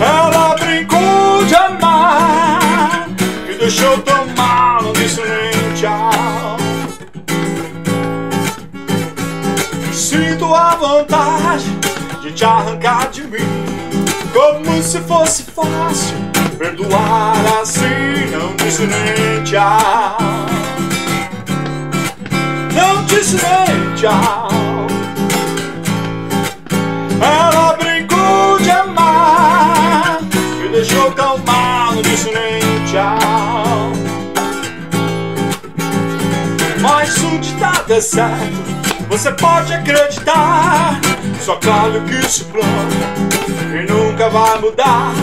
S5: Ela brincou de amar, me deixou tão mal, não disse nem tchau. Sinto a vontade de te arrancar de mim, como se fosse fácil perdoar assim, não tchau. Não tchau. Ela brincou de amar, me deixou tão não disse nem tchau. Mas o ditado é certo. Você pode acreditar, só claro que se planta e nunca vai mudar.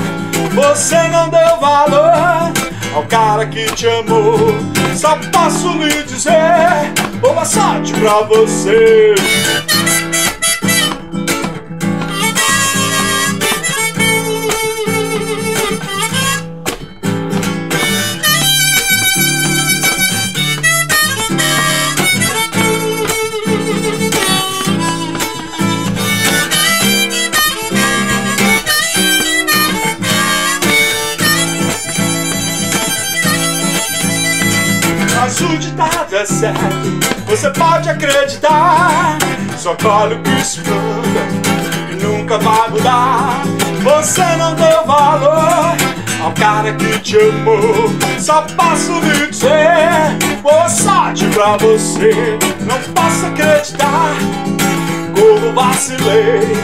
S5: Você não deu valor ao cara que te amou. Só posso lhe dizer, boa sorte pra você. Certo, você pode acreditar. Só colhe o que planta e nunca vai mudar. Você não deu valor ao cara que te amou. Só posso lhe dizer, boa sorte pra você. Não posso acreditar como vacilei.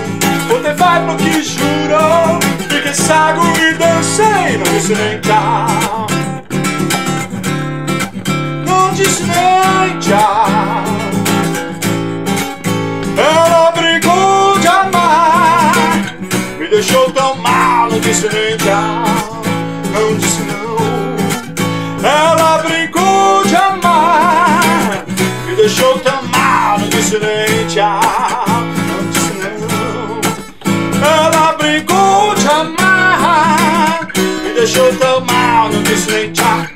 S5: Você vai pro que jurou. Fiquei cego e dancei, não disse nem. Deixou tão mal, não disse nem tchau. Não disse não. Ela brincou de amar, me deixou tão mal, não disse nem. Não disse não. Ela brincou de amar, me deixou tão mal, não disse nem tchau.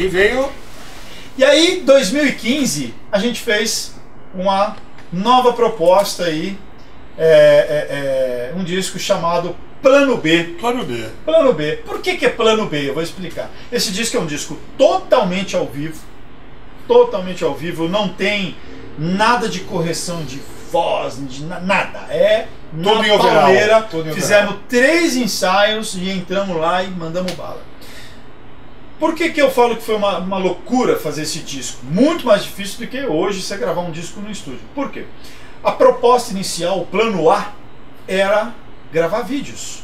S2: Aí veio.
S5: E aí, 2015, a gente fez uma nova proposta aí, é, é, é, um disco chamado Plano B.
S2: Plano B.
S5: Plano B. Por que, que é Plano B? Eu vou explicar. Esse disco é um disco totalmente ao vivo, totalmente ao vivo, não tem nada de correção de voz, de na- nada. É
S2: Todo
S5: na
S2: em
S5: Fizemos três ensaios e entramos lá e mandamos bala. Por que, que eu falo que foi uma, uma loucura fazer esse disco? Muito mais difícil do que hoje você gravar um disco no estúdio. Por quê? A proposta inicial, o plano A, era gravar vídeos.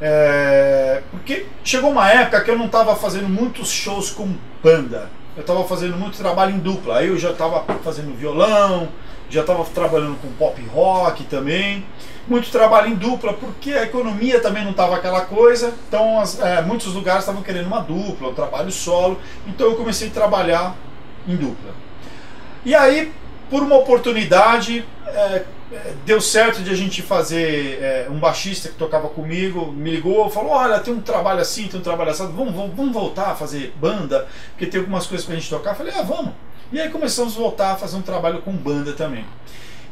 S5: É, porque chegou uma época que eu não estava fazendo muitos shows com banda. Eu estava fazendo muito trabalho em dupla. Aí eu já estava fazendo violão, já estava trabalhando com pop rock também. Muito trabalho em dupla, porque a economia também não estava aquela coisa. Então as- é, muitos lugares estavam querendo uma dupla, um trabalho solo. Então eu comecei a trabalhar em dupla. E aí, por uma oportunidade, é, é, deu certo de a gente fazer. é, um baixista que tocava comigo me ligou, falou: Olha, tem um trabalho assim, tem um trabalho assim, vamos, vamos, vamos voltar a fazer banda, porque tem algumas coisas pra gente tocar. Eu falei: Ah, vamos. E aí começamos a voltar a fazer um trabalho com banda também.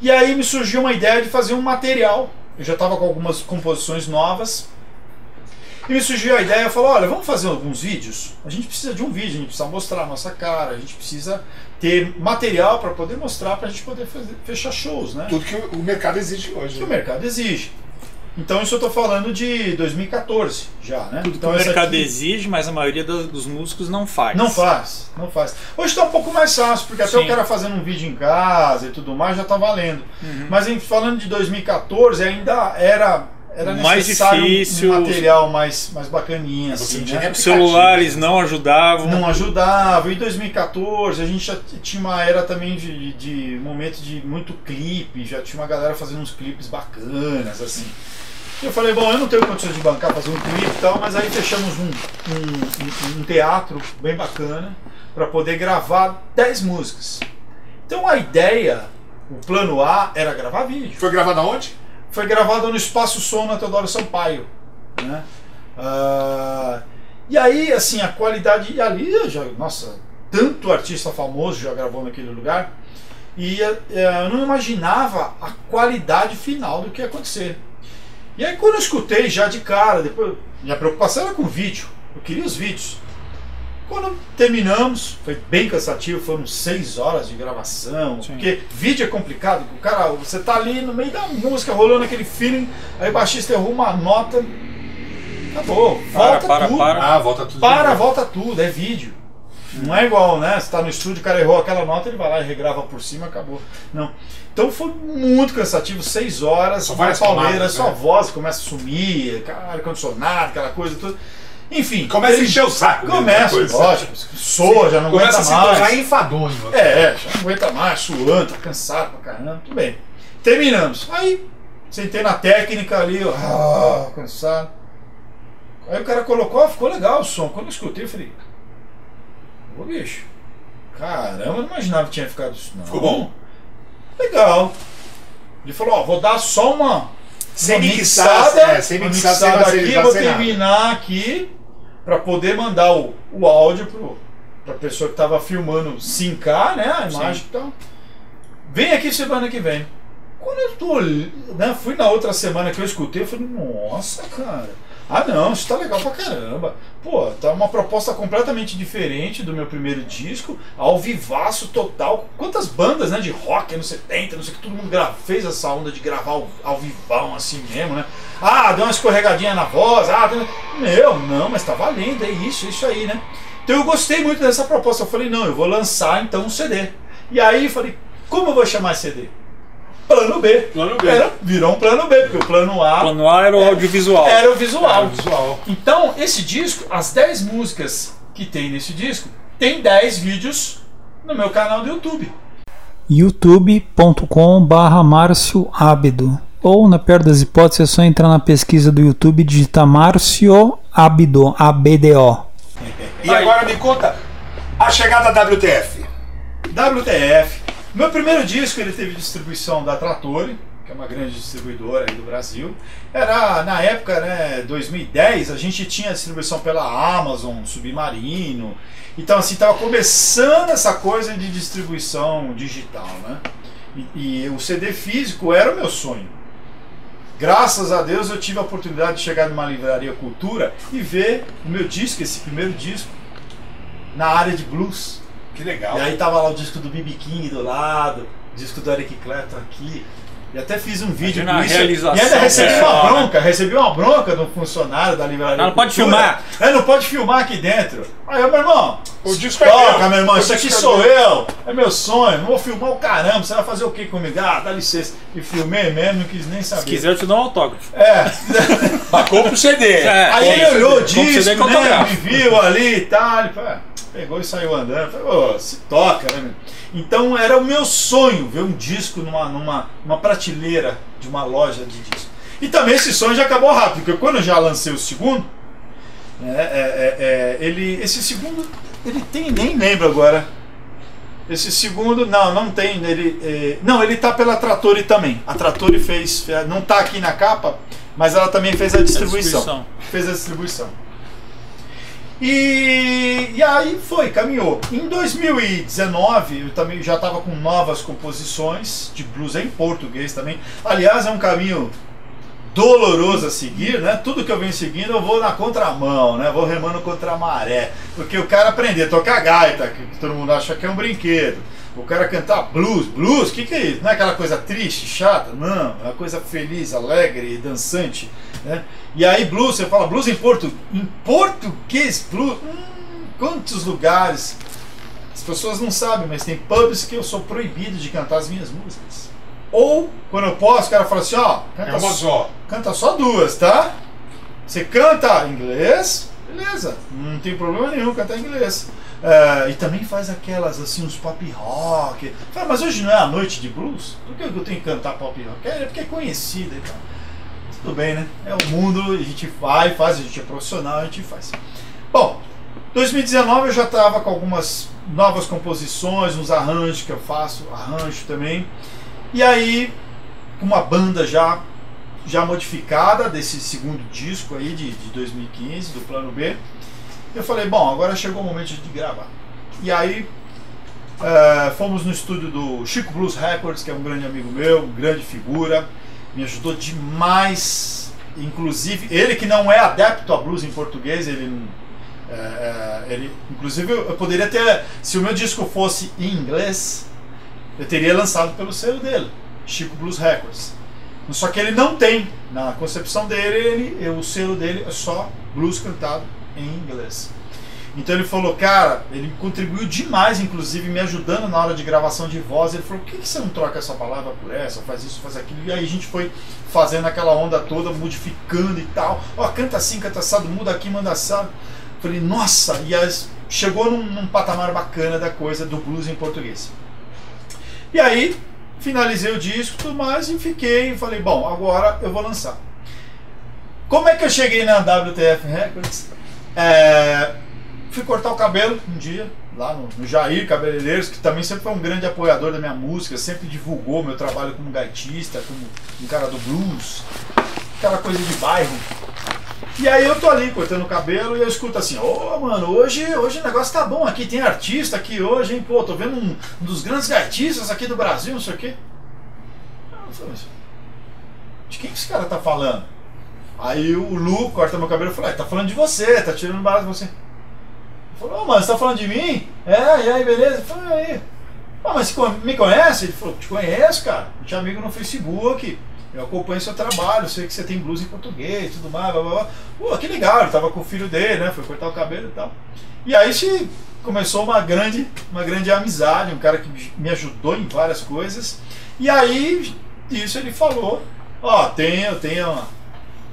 S5: E aí me surgiu uma ideia de fazer um material. Eu já estava com algumas composições novas. E me surgiu a ideia, falou, olha, vamos fazer alguns vídeos? A gente precisa de um vídeo, a gente precisa mostrar a nossa cara, a gente precisa ter material para poder mostrar, para a gente poder fazer- fechar shows, né?
S2: Tudo que o o mercado exige hoje.
S5: que o
S2: né?
S5: mercado exige. Então isso eu estou falando de 2014 já, né?
S1: Tudo que
S5: então
S1: o
S5: essa
S1: mercado
S5: aqui
S1: exige, mas a maioria do- dos músicos não faz.
S5: Não faz, não faz. Hoje está um pouco mais fácil, porque até
S1: Sim.
S5: o cara fazendo um vídeo em casa e tudo mais já está valendo.
S1: Uhum.
S5: Mas em, falando de 2014, ainda era, era
S1: Mais
S5: necessário um-
S1: difícil.
S5: um material mais, mais bacaninha, assim, né?
S1: celulares não ajudavam.
S5: não ajudava. Em 2014 a gente já tinha uma era também de, de momento de muito clipe, já tinha uma galera fazendo uns clipes bacanas, assim. E eu falei, bom, eu não tenho condições de bancar fazer um clipe e tal, mas aí fechamos um, um, um- um teatro bem bacana para poder gravar 10 músicas. Então a ideia, o plano A era gravar vídeo
S2: Foi gravado aonde?
S5: Foi gravado no Espaço Som na Teodoro Sampaio. Né? Ah, e aí, assim, a qualidade. E ali, já, nossa, tanto artista famoso já gravou naquele lugar. E eh, eu não imaginava a qualidade final do que ia acontecer. E aí, quando eu escutei já de cara, depois, minha preocupação era com o vídeo. Eu queria os vídeos. Quando terminamos, foi bem cansativo, foram seis horas de gravação,
S1: Sim.
S5: porque vídeo é complicado, o cara, você tá ali no meio da música, rolando aquele feeling, aí o baixista errou uma nota, acabou,
S1: Para,
S5: volta
S1: para,
S5: tudo,
S1: para.
S2: Ah, volta tudo.
S5: para, volta tudo, é vídeo. Não é igual, né? Você tá no estúdio, o cara errou aquela nota, ele vai lá e regrava por cima, acabou. Não. Então foi muito cansativo, seis horas, uma
S2: várias
S5: pauleira,
S2: camadas,
S5: sua
S2: né?
S5: voz começa a sumir, ar-condicionado, aquela coisa toda. Enfim,
S2: Começa a encher o saco.
S5: Começa, lógico, soa, já não
S2: Começa a
S5: aguenta
S2: se
S5: mais.
S2: enfadonho.
S5: É, é, já não aguenta mais, suando, tá cansado pra caramba, tudo bem. Terminamos. Aí, sentei na técnica ali, ó, ah, cansado. Aí o cara colocou, ficou legal o som. Quando eu escutei, eu falei, ô bicho, caramba, eu não imaginava que tinha ficado isso não.
S2: Ficou bom?
S5: Legal. Ele falou, ó, vou dar só uma,
S2: Sem
S5: uma
S2: mixar,
S5: mixada,
S2: é, sem sem
S5: mixada
S2: vacilar,
S5: aqui,
S2: sem
S5: vou
S2: nada.
S5: terminar aqui para poder mandar o, o áudio pro, pra pessoa que tava filmando sincar, né, a imagem e tal. Vem aqui semana que vem. Quando eu tô, né, fui na outra semana que eu escutei, eu falei, nossa, cara, Ah, não, isso tá legal pra caramba. Pô, tá uma proposta completamente diferente do meu primeiro disco, ao vivaço total. Quantas bandas, né, de rock anos 70, não sei que, todo mundo fez essa onda de gravar ao, ao vivão assim mesmo, né? Ah, deu uma escorregadinha na voz, ah, deu... meu, não, mas tá valendo, é isso, é isso aí, né? Então eu gostei muito dessa proposta. Eu falei, não, eu vou lançar então um CD. E aí eu falei, como eu vou chamar CD? Plano B.
S2: Plano B.
S5: Era, virou um plano B, porque o plano A
S1: Plano A era o audiovisual.
S5: era o visual.
S2: Visual.
S5: Então, esse disco, as 10 músicas que tem nesse disco, tem 10 vídeos no meu canal do YouTube.
S4: youtube.com barra Márcio Ábido ou na pior das hipóteses é só entrar na pesquisa do YouTube e digitar Márcio Ábido, A-B-D-O.
S2: E agora me conta a chegada da WTF.
S5: WTF. Meu primeiro disco ele teve distribuição da Trattori, que é uma grande distribuidora do Brasil. Era na época, né, 2010, a gente tinha distribuição pela Amazon, Submarino. Então assim, tava começando essa coisa de distribuição digital, né? E, e o CD físico era o meu sonho. Graças a Deus eu tive a oportunidade de chegar numa livraria Cultura e ver o meu disco, esse primeiro disco, na área de blues.
S2: Que legal.
S5: E aí tava lá o disco do B.B. King do lado, disco do Eric Clapton aqui. E até fiz um vídeo
S1: Imagina a
S5: com isso.
S1: realização
S5: E ainda recebi
S1: pessoal,
S5: uma
S1: né?
S5: bronca, recebi uma bronca do funcionário da livraria.
S1: Não, não pode filmar.
S5: É, não pode filmar aqui dentro. Aí eu, meu irmão,
S2: O disco é
S5: toca,
S2: meu.
S5: meu irmão,
S2: O
S5: isso aqui
S2: é
S5: sou eu, é meu sonho, não vou filmar o caramba, você vai fazer o que comigo? Ah, dá licença. E filmei mesmo, não quis nem saber.
S1: Se quiser, eu te dou um autógrafo.
S5: É.
S2: Mas compra o CD.
S1: É.
S5: Aí ele olhou o disco, né, me viu ali e tal, ele falou, ah, pegou e saiu andando. Falei, ô, se toca, né? meu? Então era o meu sonho ver um disco numa, numa, numa prateleira de uma loja de disco. E também esse sonho já acabou rápido, porque quando eu já lancei o segundo, né, é, é, é, ele, esse segundo, ele tem, nem lembro agora. Esse segundo, não, não tem. Ele, é, não, ele tá pela Trattori também. A Trattori fez, não tá aqui na capa, mas ela também fez a distribuição.
S1: distribuição.
S5: Fez a distribuição. E, e aí foi, caminhou. Em 2019 eu também já estava com novas composições de blues em português também. Aliás, é um caminho doloroso a seguir, né? Tudo que eu venho seguindo eu vou na contramão, né? Vou remando contra a maré. Porque o cara aprender a tocar gaita, que todo mundo acha que é um brinquedo. O cara cantar blues, blues, o que, que é isso? Não é aquela coisa triste, chata? Não, é uma coisa feliz, alegre dançante. Né? E aí blues, você fala blues em, portu... em português, blues, hum, quantos lugares? As pessoas não sabem, mas tem pubs que eu sou proibido de cantar as minhas músicas. Ou, quando eu posso, o cara fala assim, ó,
S2: É
S5: canta,
S2: uma só.
S5: canta só duas, tá? Você canta inglês, beleza, não tem problema nenhum cantar inglês. É, e também faz aquelas, assim, uns pop rock. Fala, mas hoje não é a noite de blues? Por que eu tenho que cantar pop rock? É porque é conhecida e tal. Tudo bem, né? É o mundo, a gente vai, faz, a gente é profissional, a gente faz. Bom, 2019 eu já estava com algumas novas composições, uns arranjos que eu faço, arranjo também. E aí, uma banda já já modificada desse segundo disco aí de, de 2015, do Plano B. Eu falei, bom, agora chegou o momento de gravar. E aí eh, fomos no estúdio do Chico Blues Records, que é um grande amigo meu, grande figura, me ajudou demais. Inclusive, ele que não é adepto a blues em português, ele não- é, ele, inclusive, eu poderia ter, se o meu disco fosse em inglês, eu teria lançado pelo selo dele, Chico Blues Records. Só que ele não tem, na concepção dele, ele, o selo dele é só blues cantado em inglês. Então ele falou, cara, ele contribuiu demais, inclusive me ajudando na hora de gravação de voz. Ele falou, por que, que você não troca essa palavra por essa, faz isso, faz aquilo? E aí a gente foi fazendo aquela onda toda, modificando e tal. Ó, canta assim, canta assado, muda aqui, manda assado. Falei, nossa, e as, chegou num, num patamar bacana da coisa do blues em português. E aí, finalizei o disco e tudo mais e fiquei, falei, bom, agora eu vou lançar. Como é que eu cheguei na WTF Records? É, fui cortar o cabelo um dia, lá no, no Jair Cabeleireiros, que também sempre foi um grande apoiador da minha música, sempre divulgou meu trabalho como gaitista, como um cara do blues, aquela coisa de bairro. E aí eu tô ali cortando o cabelo e eu escuto assim, ô mano, hoje, hoje o negócio tá bom aqui, tem artista aqui hoje, hein? Pô, tô vendo um, um dos grandes gaitistas aqui do Brasil, não sei o quê. Eu falei, "Mas de quem que esse cara tá falando? Aí o Lu corta meu cabelo e fala, "Ah, tá falando de você, tá tirando barato de você. Falou, ô mano, você tá falando de mim? É, e aí, beleza? Eu falei, "E aí. Ah, mas você me conhece? Ele falou, te conheço, cara. Eu te amigo no Facebook. Eu acompanho seu trabalho, sei que você tem blues em português tudo mais, blá blá blá. Pô, que legal, ele tava com o filho dele, né? Foi cortar o cabelo e tal. E aí se começou uma grande, uma grande amizade, um cara que me ajudou em várias coisas. E aí, isso ele falou, ó, tem, eu tenho a,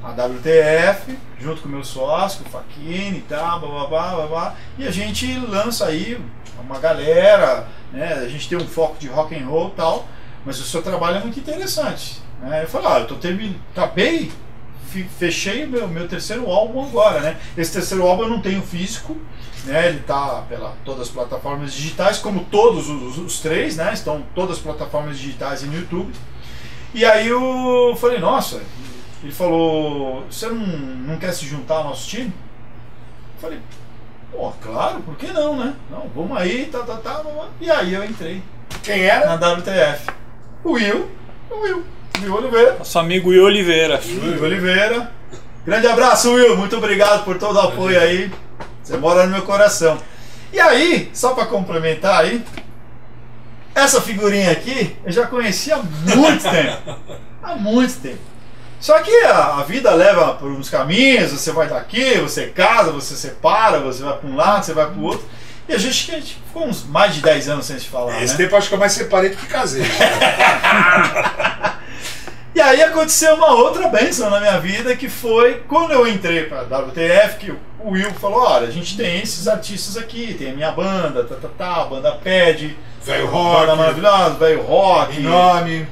S5: a WTF, junto com o meu sócio, o Faquini e tal, blá, blá, blá, blá, blá, e a gente lança aí uma galera, né, a gente tem um foco de rock and roll e tal, mas o seu trabalho é muito interessante. Né? Eu falei, ah, eu tô terminando, acabei, fechei o meu, meu terceiro álbum agora, né? Esse terceiro álbum eu não tenho físico, né? Ele tá pela todas as plataformas digitais, como todos os, os três, né? Estão todas as plataformas digitais e no YouTube. E aí eu falei, nossa, ele falou, você não, não quer se juntar ao nosso time? Eu falei, pô, claro, por que não, né? Não, vamos aí, tá, tá, tá, blá, blá. E aí eu entrei
S2: Quem era?
S5: na WTF. O Will, o Will, Will Oliveira.
S1: Nosso amigo Will Oliveira.
S5: Will Oliveira. Grande abraço, Will. Muito obrigado por todo o apoio aí. Você mora no meu coração. E aí, só para complementar aí, essa figurinha aqui eu já conhecia há muito tempo. Há muito tempo. Só que a, a vida leva por uns caminhos, você vai daqui, você casa, você separa, você vai para um lado, você vai para o outro. E a gente, a gente ficou uns mais de 10 anos sem se falar.
S2: Esse
S5: né?
S2: tempo acho que eu mais separei do que casei.
S5: E aí aconteceu uma outra benção na minha vida que foi quando eu entrei para WTF, que o Will falou, olha, a gente tem esses artistas aqui, tem a minha banda, tá, tá, tá, a banda Pad,
S2: Velho
S5: banda
S2: rock,
S5: maravilhosa, velho rock.
S2: nome.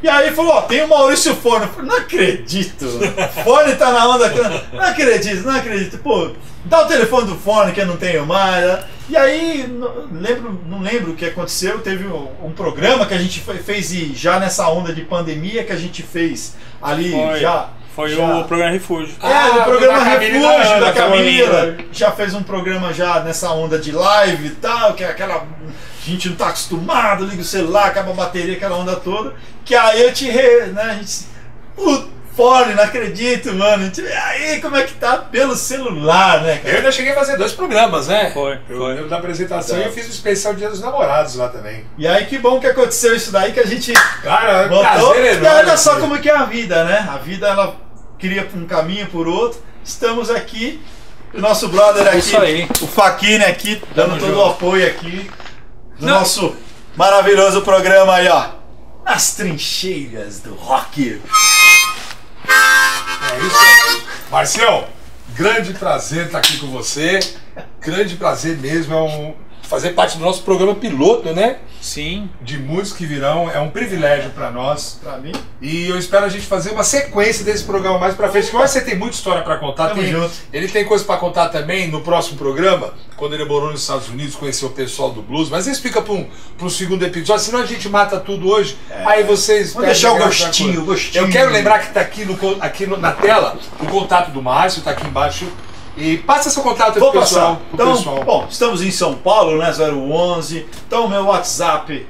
S5: E aí falou, ó, tem o Maurício Forno. Eu falei, não acredito. Forno tá na onda. Não acredito, não acredito. Pô, dá o telefone do Forno que eu não tenho mais. né? E aí, não lembro, não lembro o que aconteceu. Teve um, um programa que a gente fe- fez e já nessa onda de pandemia que a gente fez ali
S1: Foi.
S5: já.
S1: Foi
S5: já.
S1: o programa Refúgio.
S5: É,
S2: Ah,
S5: no programa Refúgio
S2: da
S5: Camila.
S1: Camila.
S5: Já fez um programa já nessa onda de live e tal, que é aquela. A gente não tá acostumado, liga o celular, acaba a bateria, aquela onda toda. Que aí eu te re. Né, a gente. Fone, não acredito, mano. E aí, como é que tá? Pelo celular, né,
S2: Eu
S5: cara?
S2: ainda cheguei a fazer dois programas, né?
S1: Foi,
S2: Eu
S1: foi.
S2: lembro da apresentação
S5: Tá.
S2: e eu fiz o especial Dia dos Namorados lá também.
S5: E aí, que bom que aconteceu isso daí, que a gente
S2: Cara, é
S5: Voltou.
S2: prazer
S5: E
S2: enorme.
S5: olha só
S2: assim.
S5: como que é a vida, né? A vida ela cria um caminho por outro. Estamos aqui. O nosso brother
S1: É
S5: aqui,
S1: isso aí.
S5: o Faquine aqui, dando
S2: Tamo
S5: todo
S2: junto.
S5: o apoio aqui do
S1: Não.
S5: nosso maravilhoso programa aí, ó. As trincheiras do rock.
S2: É isso. Marcel, grande prazer estar aqui com você. Grande prazer mesmo. É um fazer parte do nosso programa piloto, né?
S1: Sim.
S2: De muitos que virão. É um privilégio para nós.
S5: Pra mim,
S2: E eu espero a gente fazer uma sequência desse programa mais pra frente. Que você tem muita história para contar.
S5: Tamo
S2: Tem-
S5: junto.
S2: Ele tem coisa para contar também no próximo programa, quando ele morou nos Estados Unidos, conheceu o pessoal do blues. Mas isso fica para um, um segundo episódio, senão a gente mata tudo hoje. Aí vocês.
S5: É. Vamos deixar o gostinho, gostinho.
S2: Eu quero lembrar que tá aqui, no, aqui no- na tela o contato do Márcio, tá aqui embaixo. E passa seu contato aí
S5: vou
S2: pro pessoal.
S5: passar.
S2: pro
S5: Então,
S2: pessoal.
S5: bom, estamos em São Paulo, né? 011. Então, meu WhatsApp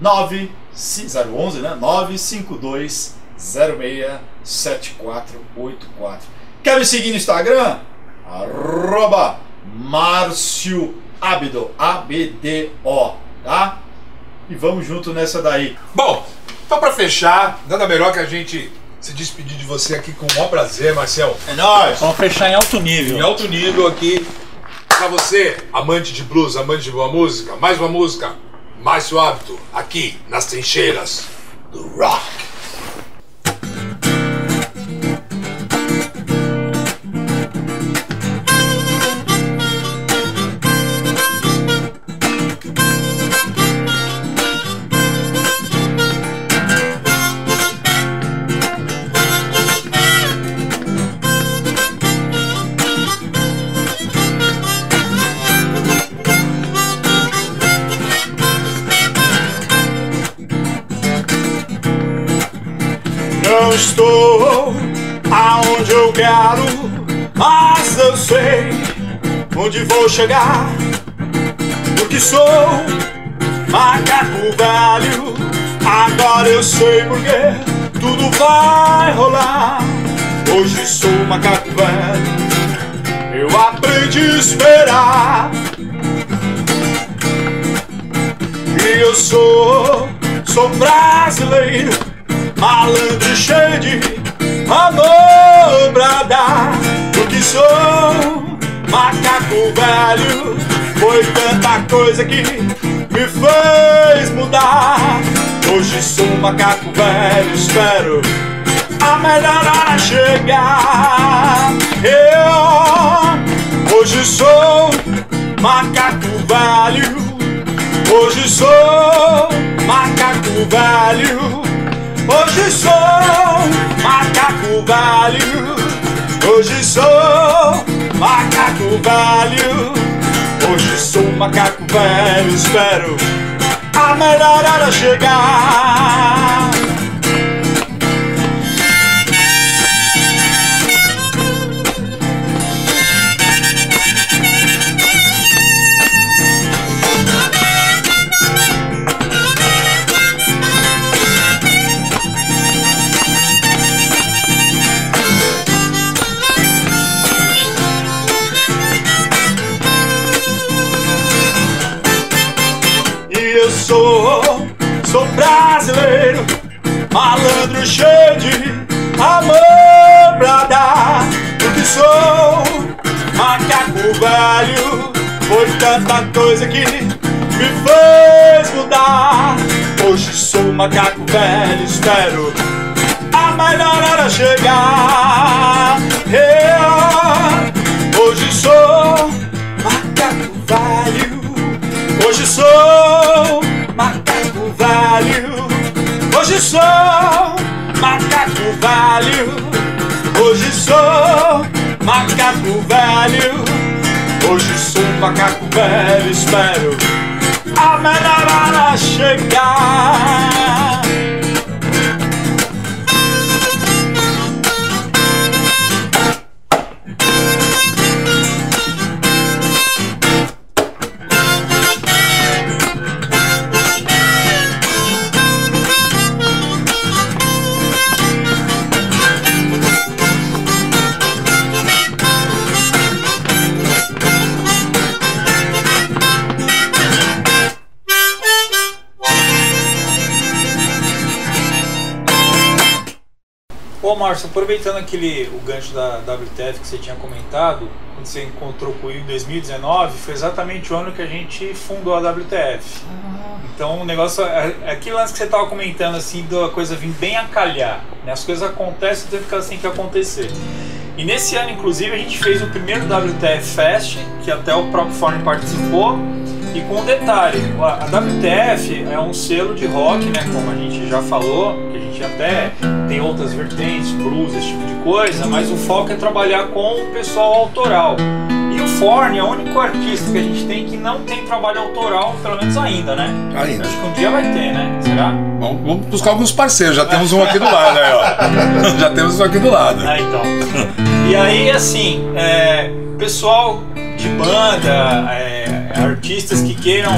S5: 9 011, né? 952 06 7484. Quer me seguir no Instagram? Arroba Márcio Abdo, A-B-D-O, tá? E vamos junto nessa daí.
S2: Bom, então pra fechar, nada melhor que a gente se despedir de você aqui com o maior prazer, Marcel.
S5: É nóis!
S1: Vamos fechar em alto
S2: Em
S1: nível.
S2: alto nível aqui. Pra você, amante de blues, amante de boa música, mais uma música, Márcio Hábito, aqui nas trincheiras do rock.
S5: Sei onde vou chegar. Porque sou macaco velho, agora eu sei porque tudo vai rolar. Hoje sou macaco velho, eu aprendi a esperar. E eu sou, sou brasileiro, malandro cheio de amor pra dar. Sou macaco velho, foi tanta coisa que me fez mudar. Hoje sou macaco velho, espero a melhor hora chegar. Eu hoje sou macaco velho. Hoje sou macaco velho. Hoje sou macaco velho. Hoje sou macaco velho. Hoje sou macaco velho. Espero a melhor hora chegar. Sou, sou brasileiro, malandro cheio de amor pra dar. Porque sou macaco velho, foi tanta coisa que me fez mudar. Hoje sou macaco velho, espero a melhor hora chegar. Eu, hoje sou macaco velho. Hoje sou Hoje sou macaco velho. Hoje sou macaco velho. Hoje sou macaco velho. Espero a melhor hora chegar.
S1: Márcio, aproveitando aquele o gancho da WTF que você tinha comentado, quando você encontrou com o Will em 2019, foi exatamente o ano que a gente fundou a WTF. Então o negócio, é, é aquele lance que você estava comentando assim, da coisa vir bem a calhar. Né? As coisas acontecem do tempo que elas têm que acontecer. E nesse ano, inclusive, a gente fez o primeiro WTF Fest, que até o próprio Forne participou. E com um detalhe, a WTF é um selo de rock, né? Como a gente já falou, que a gente até tem outras vertentes, blues, esse tipo de coisa, mas o foco é trabalhar com o pessoal autoral. E o Forne é o único artista que a gente tem que não tem trabalho autoral, pelo menos ainda, né?
S2: Ainda.
S1: Acho que um dia vai ter, né? Será?
S2: Vamos, vamos buscar alguns parceiros, já temos um aqui do lado, aí, ó. Já temos um aqui do lado.
S1: Ah, então. E aí, assim, é, pessoal de banda, é, artistas que queiram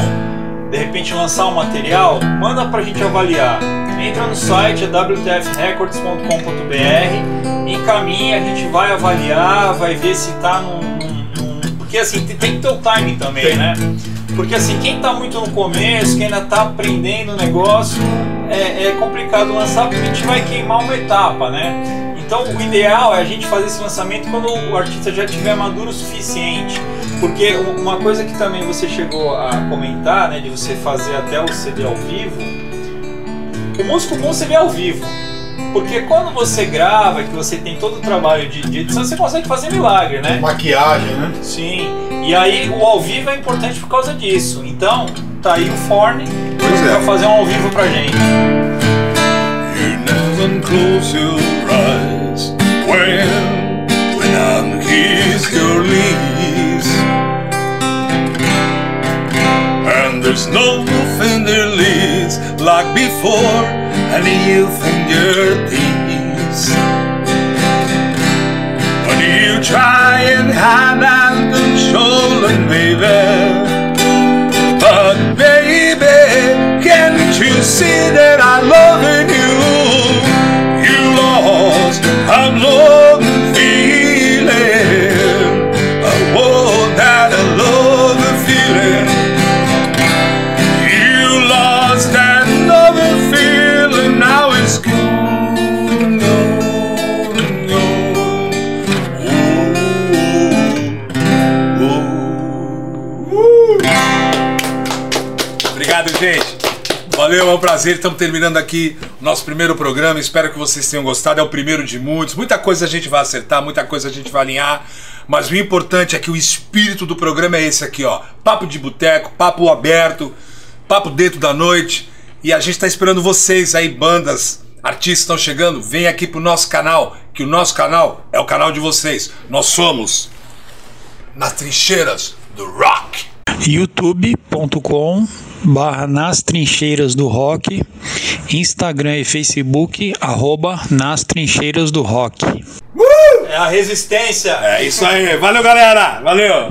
S1: de repente lançar um material, manda pra gente avaliar. Entra no site, wtfrecords.com.br, encaminha, a gente vai avaliar, vai ver se tá num. num- num- porque assim, tem, tem que ter o timing também,
S2: Tem.
S1: né? Porque assim, quem tá muito no começo, quem ainda tá aprendendo o negócio, é, é complicado lançar porque a gente vai queimar uma etapa, né? Então o ideal é a gente fazer esse lançamento quando o artista já tiver maduro o suficiente. Porque uma coisa que também você chegou a comentar, né, de você fazer até o CD ao vivo, o músico bom você vê ao vivo. Porque quando você grava, que você tem todo o trabalho de, de edição, você consegue fazer milagre, né?
S5: Maquiagem, né?
S1: Sim. E aí o ao vivo é importante por causa disso. Então, tá aí o Forne
S2: Pois é.
S1: pra fazer um ao vivo pra gente.
S6: You never close your eyes when when I'm kiss your lips, and there's no fingerless like before, and you finger peace. When you try and hide
S2: Valeu, é um prazer. Estamos terminando aqui o nosso primeiro programa. Espero que vocês tenham gostado. É o primeiro de muitos. Muita coisa a gente vai acertar, muita coisa a gente vai alinhar. Mas o importante é que o espírito do programa é esse aqui, ó. Papo de boteco, papo aberto, papo dentro da noite. E a gente está esperando vocês aí, bandas, artistas estão chegando. Vem aqui pro nosso canal, que o nosso canal é o canal de vocês. Nós somos nas trincheiras do rock.
S1: youtube.com barra nas trincheiras do rock Instagram e Facebook arroba nas trincheiras do rock
S7: É a resistência.
S2: É isso aí. Valeu, galera. Valeu.